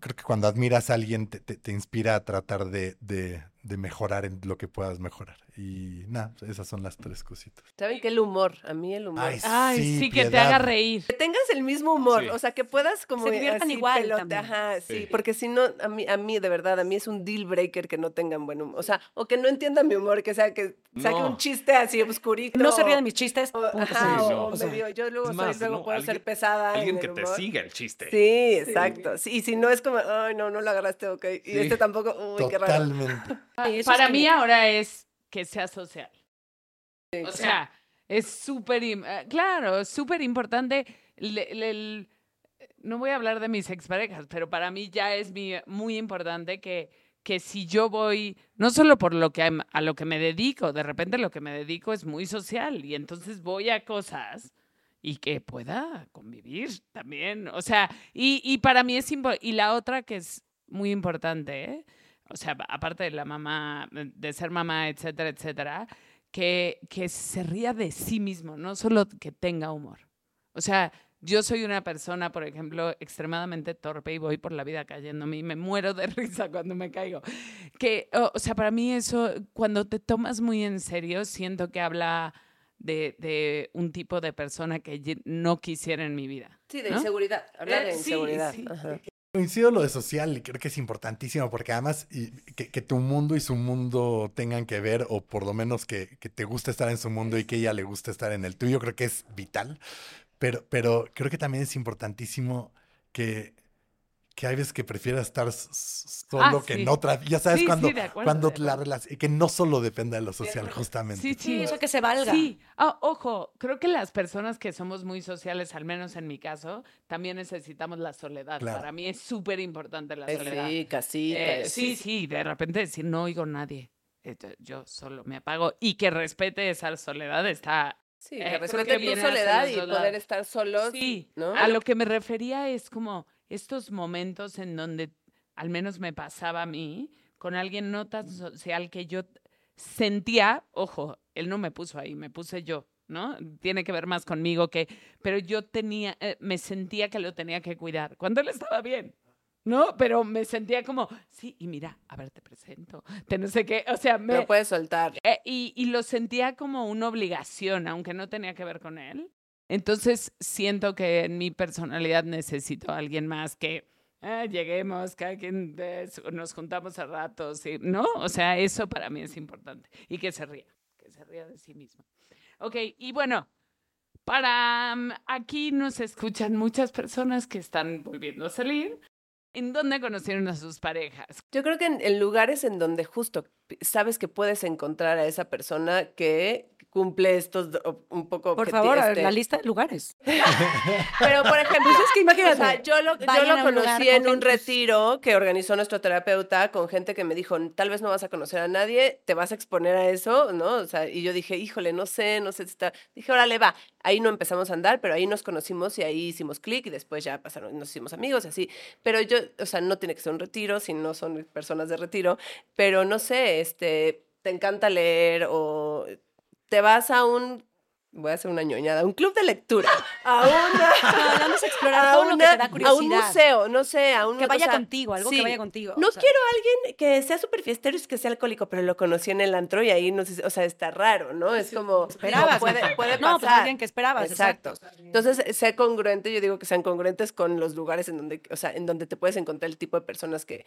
creo que cuando admiras a alguien te, te- te inspira a tratar de, de- de mejorar en lo que puedas mejorar. Y nada, esas son las tres cositas. ¿Saben qué? El humor, a mí el humor. Ay, Ay, sí, que te haga reír. que tengas el mismo humor, Sí. o sea, que puedas como Se diviertan así igual pelote- también. ajá, sí, Sí. porque si no a mí a mí de verdad a mí es un deal breaker que no tengan buen humor, o sea, o que no entiendan mi humor, que sea que saque No. un chiste así obscurito. No se ríe de mis chistes. o, ajá, sí, o o sea, medio- yo luego Es soy- más, luego no, puedo alguien- ser pesada en Alguien el que te siga el chiste. Sí, exacto. Sí, y si no es como, ay, no, no lo agarraste, ok. Y Sí. este tampoco, uy, qué raro. Totalmente. Sí, eso Para mí ahora es que sea social. O sea, es súper, eh, claro, súper importante. no voy a hablar de mis exparejas, pero para mí ya es mi- muy importante que, que si yo voy, no solo por lo que a, lo que me dedico, de repente lo que me dedico es muy social y entonces voy a cosas y que pueda convivir también. O sea, y, y para mí es importante. Y la otra que es muy importante, ¿eh? O sea, aparte de la mamá, de ser mamá, etcétera, etcétera, que, que se ría de sí mismo, no solo que tenga humor. O sea, yo soy una persona, por ejemplo, extremadamente torpe y voy por la vida cayéndome y me muero de risa cuando me caigo. Que, o, o sea, para mí eso, cuando te tomas muy en serio, siento que habla de, de un tipo de persona que no quisiera en mi vida. Sí, de ¿no? inseguridad, hablar Eh, de inseguridad. sí. Coincido lo de social y creo que es importantísimo porque además que, tu mundo y su mundo tengan que ver o por lo menos que, que te guste estar en su mundo y que ella le guste estar en el tuyo, creo que es vital. Pero, pero creo que también es importantísimo que, que hay veces que prefiera estar s- solo que sí. en otra. Ya sabes, Sí, cuando, sí, acuerdo, cuando la relación, que no solo dependa de lo social, justamente. Sí, Sí, eso que se valga. Sí, Ah, ojo, creo que las personas que somos muy sociales, al menos en mi caso, también necesitamos la soledad. Claro. Para mí es súper importante la Ay, soledad. Sí, casita. Eh, sí, sí, de repente decir no oigo a nadie. Yo solo me apago y que respete esa soledad está. Sí, Eh, que que respete tu soledad y dos poder estar solos, Sí, ¿no? a lo que me refería es como estos momentos en donde al menos me pasaba a mí con alguien no tan social que yo sentía, ojo, él no me puso ahí, me puse yo, ¿no? Tiene que ver más conmigo que, pero yo tenía, eh, me sentía que lo tenía que cuidar cuando él estaba bien. ¿No? Pero me sentía como, sí, y mira, a ver, te presento, te no sé qué, o sea, me, Lo puedes soltar. eh, y, y lo sentía como una obligación, aunque no tenía que ver con él. Entonces siento que en mi personalidad necesito a alguien más que "Ah, lleguemos, cada quien eh, nos juntamos a ratos, y- ¿no? O sea, eso para mí es importante. Y que se ría, que se ría de sí mismo. Ok, y bueno, para mm, aquí nos escuchan muchas personas que están volviendo a salir. ¿En dónde conocieron a sus parejas? Yo creo que en, en lugares en donde justo sabes que puedes encontrar a esa persona que cumple estos un poco Por favor, a ver, la lista de lugares. Pero, por ejemplo, Pues es que imagínate, o sea, yo lo, yo lo conocí con en un retiro que organizó nuestro terapeuta con gente que me dijo, tal vez no vas a conocer a nadie, te vas a exponer a eso, ¿no? O sea, y yo dije, híjole, no sé, no sé si está... Dije, órale, va. Ahí no empezamos a andar, pero ahí nos conocimos y ahí hicimos clic y después ya pasaron, nos hicimos amigos y así. Pero yo, o sea, no tiene que ser un retiro si no son personas de retiro, pero no sé, este, te encanta leer o te vas a un... Voy a hacer una ñoñada, un club de lectura, a una, No, vamos a explorar a, todo lo que una- te da a un curiosidad. museo, no sé, a un Que o vaya sea, contigo, algo sí. que vaya contigo. No o sea. quiero a alguien que sea súper fiestero y que sea alcohólico, pero lo conocí en el antro y ahí no sé, o sea, está raro, ¿no? Es como Esperabas. puede, puede No, pues pasar. alguien que esperabas. Exacto. Exacto. Entonces, sé congruente, yo digo que sean congruentes con los lugares en donde, o sea, en donde te puedes encontrar el tipo de personas que,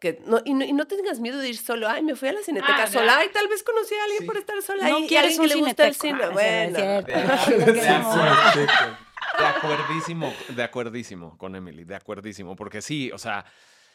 que no, y no, y no tengas miedo de ir solo. Ay, me fui a la cineteca Ah, sola. Ay, tal vez conocí a alguien Sí. por estar sola. No y quieres alguien que un le gusta el cine. Ah, Bueno. Cierto. De acuerdísimo. De acuerdísimo, de acuerdísimo con Emily, de acuerdísimo, porque sí, o sea,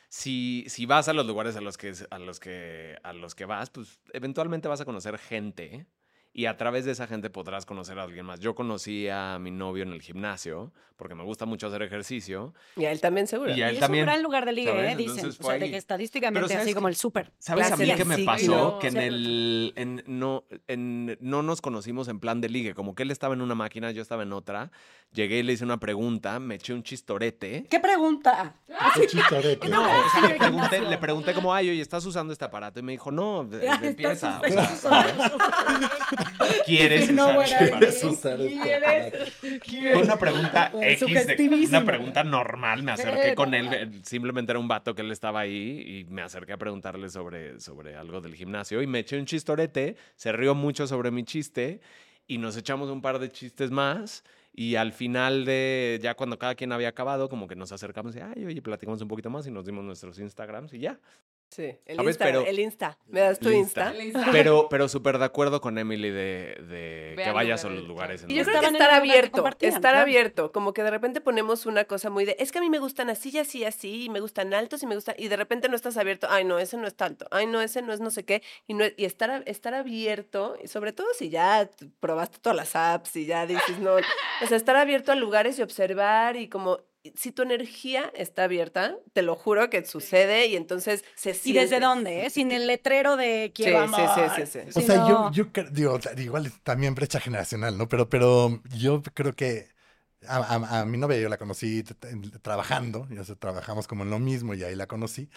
si, si vas a los lugares a los que a los que a los que vas, pues eventualmente vas a conocer gente y a través de esa gente podrás conocer a alguien más. Yo conocí a mi novio en el gimnasio porque me gusta mucho hacer ejercicio Y a él también, seguro. y a él Y es también. un gran lugar de liga, ¿sabes? ¿eh? Dicen. Entonces O sea, de que estadísticamente ¿sabes así como el súper. ¿Sabes a mí qué me pasó? ¿no? Que en sea, el. En, no, en, no nos conocimos en plan de ligue. Como que él estaba en una máquina, yo estaba en otra. Llegué y le hice una pregunta, me eché un chistorete. ¿Qué pregunta? Qué chistorete. No, o sea, le pregunté, le pregunté como, ay, oye, ¿estás usando este aparato? Y me dijo, no, de- de- empieza. O sea, ¿Quieres No, usar? Quieres usar aparato. Fue una pregunta Eh, X, de- una pregunta normal. Me acerqué con él, él simplemente era un vato que él estaba ahí y me acerqué a preguntarle sobre, sobre algo del gimnasio y me eché un chistorete, se rió mucho sobre mi chiste y nos echamos un par de chistes más y al final de, ya cuando cada quien había acabado, como que nos acercamos y, ay, oye, platicamos un poquito más y nos dimos nuestros Instagrams y ya. Sí, el ¿Sabes? Insta, Pero- el Insta. ¿Me das tu Insta? Pero, pero súper de acuerdo con Emily de, de que vayas a los lugares. en Y yo creo que estar abierto, estar claro. abierto, como que de repente ponemos una cosa muy de, es que a mí me gustan así y así y así, y me gustan altos y me gustan, y de repente no estás abierto, ay no, ese no es tanto, ay no, ese no es no sé qué, y, no, y estar, estar abierto, y sobre todo si ya probaste todas las apps y ya dices, no, o sea, estar abierto a lugares y observar y como... Si tu energía está abierta, te lo juro que sucede y entonces se ¿Y siente. desde dónde? eh? Sin el letrero de Sí, quiero sí, amor. sí, sí, sí. O Si sea, yo, no- yo digo, o igual es también brecha generacional, ¿no? Pero, pero yo creo que a, a- a mi novia yo la conocí trabajando, ya sé, trabajamos como en lo mismo y ahí la conocí.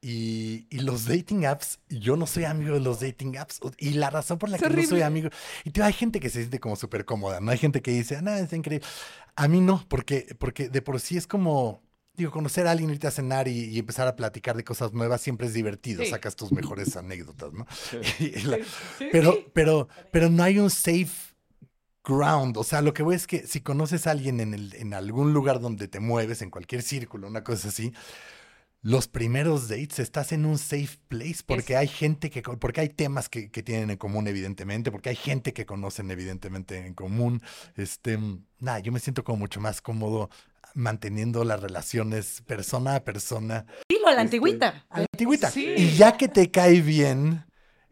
Y, y los dating apps, yo no soy amigo de los dating apps. Y la razón por la Es que no soy horrible. amigo, y tío, hay gente que se siente como súper cómoda, ¿no? Hay gente que dice, no, es increíble. A mí no, porque, porque de por sí es como... Digo, conocer a alguien, irte a cenar y, y empezar a platicar de cosas nuevas siempre es divertido. Sí. Sacas tus mejores anécdotas, ¿no? Y la- Sí. pero, pero, pero no hay un safe ground. O sea, lo que voy es que si conoces a alguien en, el, en algún lugar donde te mueves, en cualquier círculo, una cosa así, los primeros dates estás en un safe place porque hay gente que, porque hay temas que, que tienen en común, evidentemente, porque hay gente que conocen, evidentemente, en común. Este, nada, yo me siento como mucho más cómodo manteniendo las relaciones persona a persona. Dilo a la Este, antigüita. A la antigüita. Sí. Y ya que te cae bien.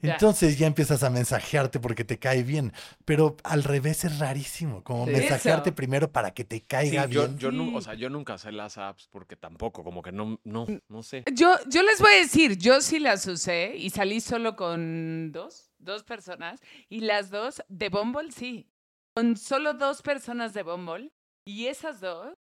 Entonces ya empiezas a mensajearte porque te cae bien. Pero al revés es rarísimo, como Sí. mensajearte Eso. primero para que te Sí, caiga yo, bien. yo nu- Sí. o sea, yo nunca usé las apps porque tampoco, como que no, no, no sé. Yo, yo les voy a decir, yo sí las usé y salí solo con dos, dos personas y las dos de Bumble sí. Con solo dos personas de Bumble y esas dos,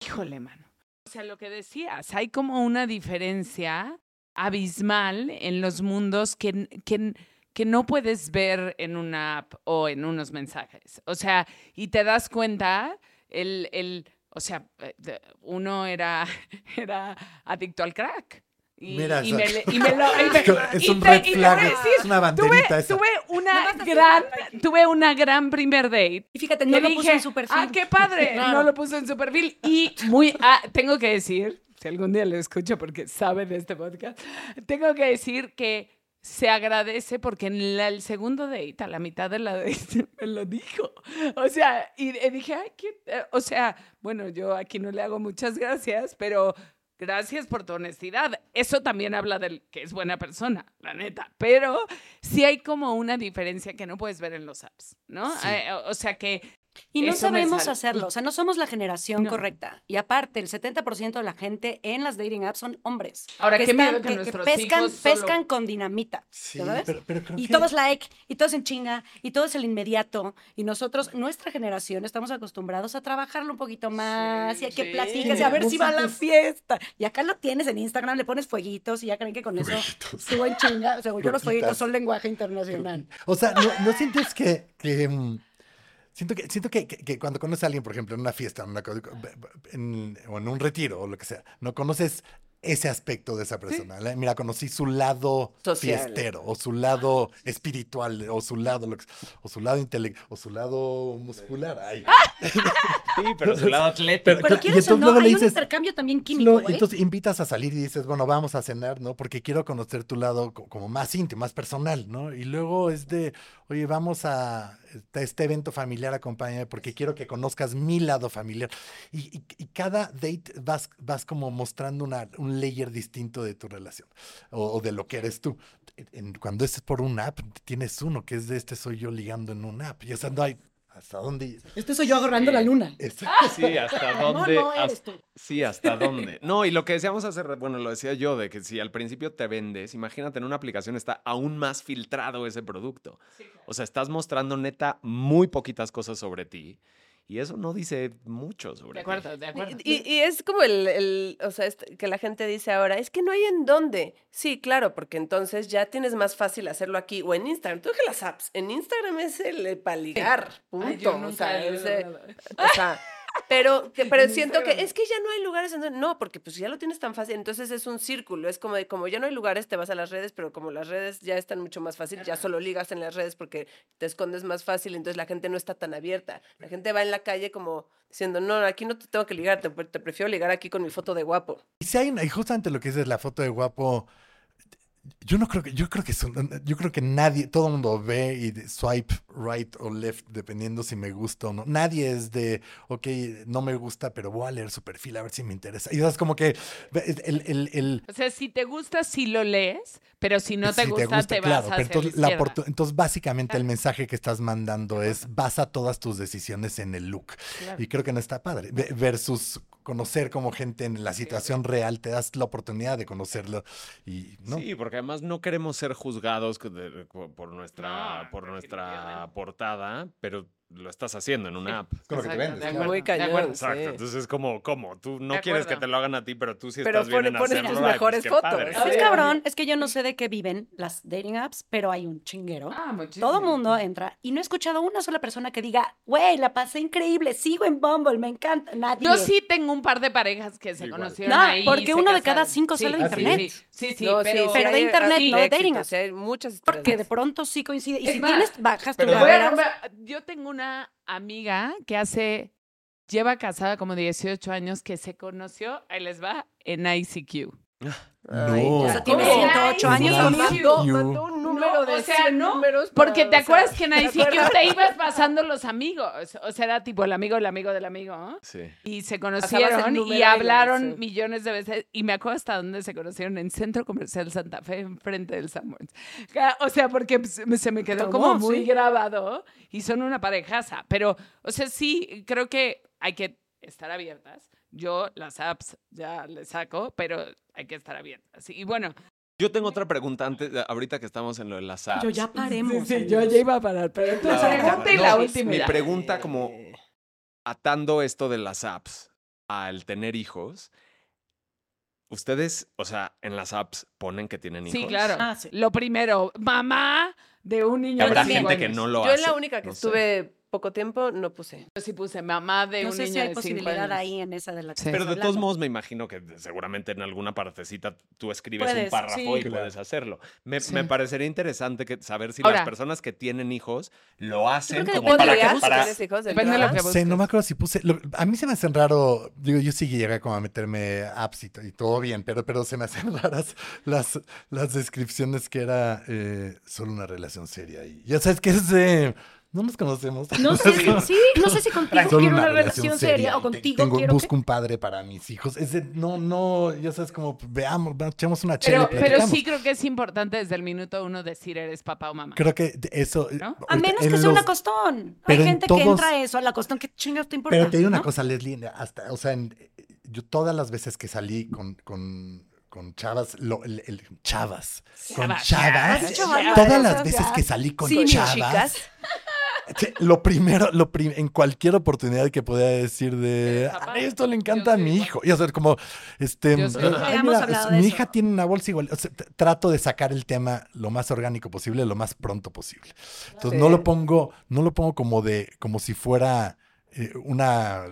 híjole, mano. O sea, lo que decías, hay como una diferencia abismal en los mundos que, que, que no puedes ver en una app o en unos mensajes. O sea, y te das cuenta, el, el, o sea, eh, uno era, era adicto al crack. Y, Mira, y me, y me lo... y me- Es y un te- red flag, decir, es una banderita tuve, esa. tuve una gran, tuve una gran primer date Y fíjate, no lo dije, puso en su perfil. Ah, qué padre. Claro. No lo puso en su perfil. Y muy, ah, tengo que decir, si algún día lo escucho porque sabe de este podcast, tengo que decir que se agradece porque en la- el segundo date, a la mitad de la date, me lo dijo. O sea, y, y dije, ay, qué, o sea, bueno, yo aquí no le hago muchas gracias, pero gracias por tu honestidad. Eso también habla del que es buena persona, la neta. Pero sí hay como una diferencia que no puedes ver en los apps, ¿no? Sí. Eh, o sea que Y no Eso sabemos hacerlo, o sea, no somos la generación No. correcta. Y aparte, el 70% de la gente en las dating apps son hombres. Ahora, qué miedo que que nuestros pescan, hijos solo- pescan con dinamita. Sí, ¿sabes? pero, pero creo Y que- todo es like, y todo es en chinga, y todo es el inmediato. Y nosotros, nuestra generación, estamos acostumbrados a trabajarlo un poquito más, y a que sí. platiques, y a ver si va a la fiesta. Y acá lo tienes en Instagram, le pones fueguitos, y ya creen que con eso subo en chinga. O sea, yo los fueguitos son lenguaje internacional. O sea, ¿no, no sientes que... que, mm, siento que, siento que, que- que cuando conoces a alguien, por ejemplo, en una fiesta en una en- o en un retiro o lo que sea, no conoces ese aspecto de esa persona. Mira, conocí su lado Social. fiestero, o su lado espiritual, o su lado, lo que- o su lado intelectual, o su lado muscular. Ay. Sí, pero su lado atlético. Pero- Pero y quieres o entonces no, luego le hay un intercambio también No, químico, ¿eh? entonces invitas a salir y dices, bueno, vamos a cenar, ¿no? Porque quiero conocer tu lado co- como más íntimo, más personal, ¿no? Y luego es de, oye, vamos a este- evento familiar, acompáñame, porque quiero que conozcas mi lado familiar. Y, cada date vas, vas como mostrando una, un layer distinto de tu relación o, de lo que eres tú. Cuando es por una app, tienes uno que es de este soy yo ligando en una app. Y o sea, no hay, ¿hasta dónde? Este soy yo agarrando la luna. Esto- Sí, hasta dónde. no eres hasta- tú. Sí, hasta dónde. No, y lo que decíamos hace, bueno, lo decía yo, de que si al principio te vendes, imagínate, en una aplicación está aún más filtrado ese producto. O sea, estás mostrando neta muy poquitas cosas sobre ti. Y eso no dice mucho sobre De ti. acuerdo, de acuerdo. Y, y es como el, el- o sea, este- que la gente dice ahora, es que no hay en dónde. Sí, claro, porque entonces ya tienes más fácil hacerlo aquí o en Instagram. Tú deja las apps. En Instagram es el para ligar, punto. Ay, yo o nunca sea, he es de- logrado. o sea, pero, que- pero En siento que es que ya no hay lugares en donde, no, porque pues ya lo tienes tan fácil, entonces es un círculo, es como de, como ya no hay lugares, te vas a las redes, pero como las redes ya están mucho más fácil, ya solo ligas en las redes porque te escondes más fácil, entonces la gente no está tan abierta. La gente va en la calle como diciendo, no, aquí no te tengo que ligar, te, te prefiero ligar aquí con mi foto de guapo. Y si hay y justamente lo que dices, la foto de guapo, yo no creo que, yo creo que son- yo creo que nadie, todo el mundo ve y swipe right o left, dependiendo si me gusta o no. Nadie es de, ok, no me gusta, pero voy a leer su perfil a ver si me interesa. Y es como que el, el, el- O sea, si te gusta, sí lo lees, pero si no te si gusta, te, vas claro, pero la entonces, la entonces básicamente el mensaje que estás mandando es basa todas tus decisiones en el look. Claro. Y creo que no está padre. Ve- Versus conocer como gente en la situación real, te das la oportunidad de conocerlo. Y no. Sí, porque además no queremos ser juzgados por nuestra, No, por nuestra portada, pero lo estás haciendo en una app. Con lo que te vendes, Muy cañón. acuerdo. Exacto. Sí. Entonces es como, ¿cómo? Tú no quieres que te lo hagan a ti, pero tú sí Pero estás bien pone- en pones hacerlo. tus Ay, pues mejores fotos. padre. Sí. ¿Sabes, Sí. cabrón? Es que yo no sé de qué viven las dating apps, pero hay un chinguero. Ah, muchísimo. Todo mundo entra y no he escuchado una sola persona que diga, güey, la pasé increíble, sigo en Bumble, me encanta. Nadie. Yo sí tengo un par de parejas que se Igual. conocieron No, ahí. porque uno de cada cinco sale de internet. Sí, sí, sí, No, pero... Pero de internet, no de dating apps. Porque de pronto sí coincide. Y Es si tienes bajas barreras, yo tengo una amiga que hace, lleva casada como 18 años, que se conoció, ahí les va, en ICQ. Ay, No. O sea, tiene ¿Cómo? 108 Ay, años sí. Mandó, You. mandó un número No, de o sea, 100 no, números Porque para- te o sea, acuerdas que en ¿te ICQ acuerdas? te ibas pasando los amigos. O sea, era tipo el amigo del amigo del amigo. ¿no? Sí. Y se conocieron y hablaron sí. millones de veces. Y me acuerdo hasta dónde se conocieron, en Centro Comercial Santa Fe, enfrente del. Ca- O sea, porque se me- quedó como muy Sí. grabado y son una parejaza. Pero, o sea, sí, creo que hay que estar abiertas. Yo las apps ya les saco, pero hay que estar abiertas. Y bueno, Yo tengo otra pregunta antes, ahorita que estamos en lo de las apps. Yo ya paremos. sí, yo ya iba a parar, pero La- pregunta y no, la mi- última. Mi pregunta como atando esto de las apps al tener hijos, ustedes, o sea, en las apps ponen que tienen hijos. Sí, claro. Ah, sí. Lo primero, mamá de un niño. Habrá gente que no lo Yo hace. en la única que no sé. Poco tiempo no puse. Yo sí puse mamá de No un sé niño si hay de posibilidad años. ahí en esa de la que Sí. Pero de todos modos me imagino que seguramente en alguna partecita tú escribes un Puedes, párrafo sí. y Claro. puedes hacerlo. Me, Sí. me parecería interesante que, saber si Ahora. las personas que tienen hijos lo hacen que como depende para que... para- hijos, de Depende de lo que No sé, no me acuerdo si puse. lo- a mí se me hacen raro. Digo, yo sí llegué como a meterme apps y, y todo bien, pero, pero se me hacen raras las, las descripciones que era eh, solo una relación seria. Y ya sabes que es de. No nos conocemos. No sé si, sí, no sé si contigo Solo quiero una relación seria o contigo tengo, quiero busco que... un padre para mis hijos. Es de, no, no, ya sabes, como veamos, va, echemos una chela Pero, y pero sí creo que es importante desde el minuto uno decir eres papá o mamá. Creo que eso. ¿No? ahorita A menos que sea una los- costón. Hay pero en gente que entra a eso, a la costón, ¿qué chingas te importa? Pero te digo una ¿no? cosa, Leslie, hasta, o sea, en- yo todas las veces que salí con, con, con chavas, lo- el, el- chavas, con Chavas. chavas, ¿Has dicho varias todas las veces que salí con Sí, chavas, chicas. Lo primero, lo prim- en cualquier oportunidad que podía decir de. "Ay, esto le encanta Yo a mi hijo, y o sea, como, este, Yo soy "Ay, igual. mira, Hemos hablado de mi eso. hija tiene una bolsa igual, o sea, trato de sacar el tema lo más orgánico posible, lo más pronto posible. Entonces no lo pongo, no lo pongo como de, como si fuera eh, una,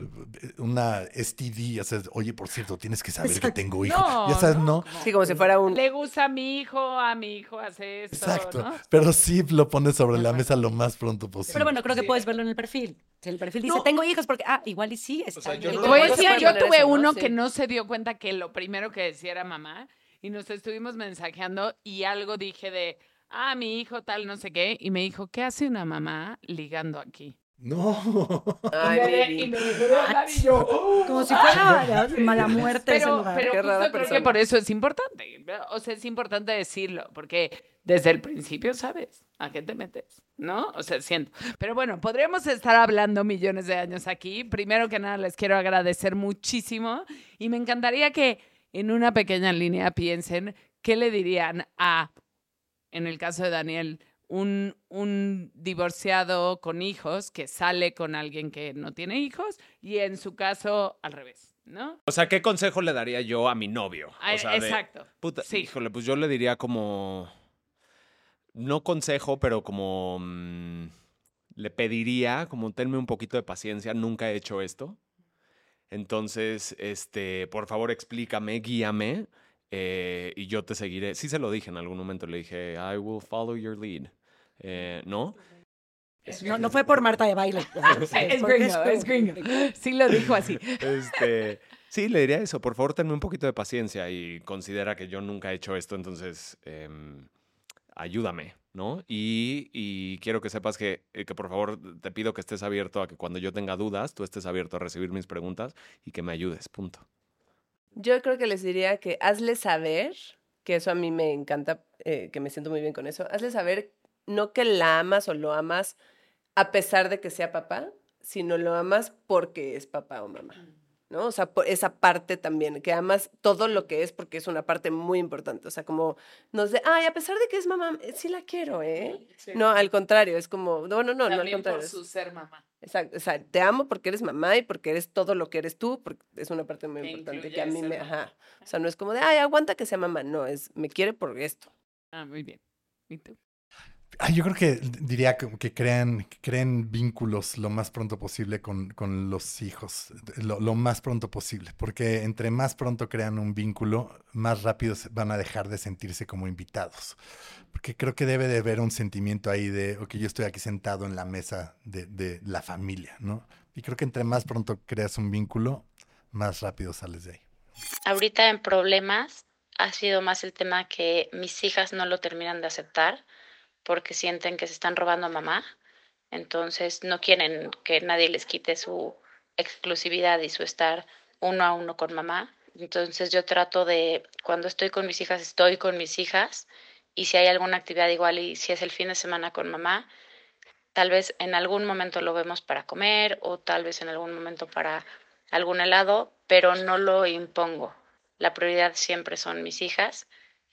una STD, o sea, oye, por cierto, tienes que saber que tengo hijo. No, ya sabes, no, Sí, como si fuera un... Le gusta a mi hijo, a mi hijo hace esto, Exacto. ¿no? Pero sí lo pones sobre la mesa lo más pronto posible. Pero bueno, creo que Sí. puedes verlo en el perfil. Si el perfil dice, No. tengo hijos porque, ah, igual y sí, está sea, yo Te voy a decir, yo eso, tuve ¿no? uno Sí. que no se dio cuenta que lo primero que decía era mamá y nos estuvimos mensajeando y algo dije de, ah, mi hijo tal, no sé qué, y me dijo, ¿qué hace una mamá ligando aquí? No. Ay, y, me, y me y yo. Como si fuera mala muerte ese pero, lugar. pero Qué justo rara creo que por eso es importante. O sea, es importante decirlo, porque desde el principio sabes a qué te metes, ¿no? O sea, siento. Pero bueno, podríamos estar hablando millones de años aquí. Primero que nada, les quiero agradecer muchísimo y me encantaría que en una pequeña línea piensen qué le dirían a, en el caso de Daniel, un, un divorciado con hijos que sale con alguien que no tiene hijos y en su caso al revés, ¿no? O sea, ¿qué consejo le daría yo a mi novio? O sea, de- Exacto. puta, Sí. híjole, pues yo le diría como... No consejo, pero como... mm, le pediría, como tenme un poquito de paciencia, nunca he hecho esto. Entonces, este, por favor, explícame, guíame eh, y yo te seguiré. Sí se lo dije en algún momento, le dije, I will follow your lead. Eh, ¿No? No, no fue por Marta de baile. Es gringo, es gringo. Sí lo dijo así. Este, sí, le diría eso. Por favor, tenme un poquito de paciencia y considera que yo nunca he hecho esto, entonces em, ayúdame, ¿no? Y, y quiero que sepas que, eh, que por favor te pido que estés abierto a que cuando yo tenga dudas, tú estés abierto a recibir mis preguntas y que me ayudes, punto. Yo creo que les diría que hazle saber, que eso a mí me encanta, eh, que me siento muy bien con eso, hazle saber no que la amas o lo amas a pesar de que sea papá, sino lo amas porque es papá o mamá. ¿no? O sea, por esa parte también, que amas todo lo que es porque es una parte muy importante. O sea, como nos de, ay, a pesar de que es mamá, eh, sí la quiero, ¿eh? No, al contrario, es como, no, no, no, no, al También contrario. por su ser mamá. Exacto, o sea, te amo porque eres mamá y porque eres todo lo que eres tú, porque es una parte muy importante que a mí me, ajá, o sea, no es como de, ay, aguanta que sea mamá, no, es, me quiere por esto. Ah, muy bien. ¿Y tú? Ah, yo creo que diría que, que crean, que creen vínculos lo más pronto posible con, con los hijos, lo, lo más pronto posible, porque entre más pronto crean un vínculo, más rápido van a dejar de sentirse como invitados. Porque creo que debe de haber un sentimiento ahí de, ok, yo estoy aquí sentado en la mesa de, de la familia, ¿no? Y creo que entre más pronto creas un vínculo, más rápido sales de ahí. Ahorita en problemas ha sido más el tema que mis hijas no lo terminan de aceptar porque sienten que se están robando a mamá. Entonces no quieren que nadie les quite su exclusividad y su estar uno a uno con mamá. Entonces yo trato de, cuando estoy con mis hijas, estoy con mis hijas y si hay alguna actividad igual y si es el fin de semana con mamá, tal vez en algún momento lo vemos para comer o tal vez en algún momento para algún helado, pero no lo impongo. La prioridad siempre son mis hijas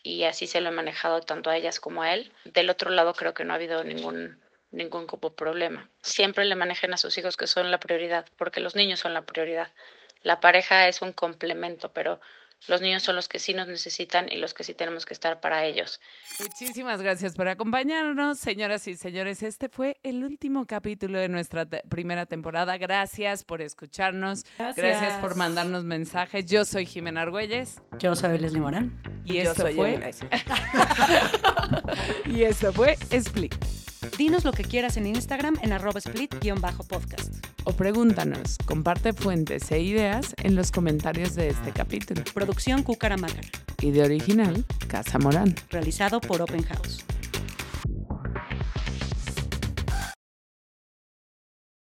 y así se lo he manejado tanto a ellas como a él. Del otro lado creo que no ha habido ningún ningún problema. Siempre le manejen a sus hijos que son la prioridad, porque los niños son la prioridad. La pareja es un complemento, pero los niños son los que sí nos necesitan y los que sí tenemos que estar para ellos. Muchísimas gracias por acompañarnos, señoras y señores. Este fue el último capítulo de nuestra te- primera temporada. Gracias por escucharnos. Gracias. por mandarnos mensajes. Yo soy Jimena Argüelles Yo soy Leslie Morán. y Yo esto fue y esto fue Split. Dinos lo que quieras en Instagram en arroba split-podcast. O pregúntanos, comparte fuentes e ideas en los comentarios de este capítulo. Producción Cúcara Mácar. Y de original, Casa Morán. Realizado por Open House.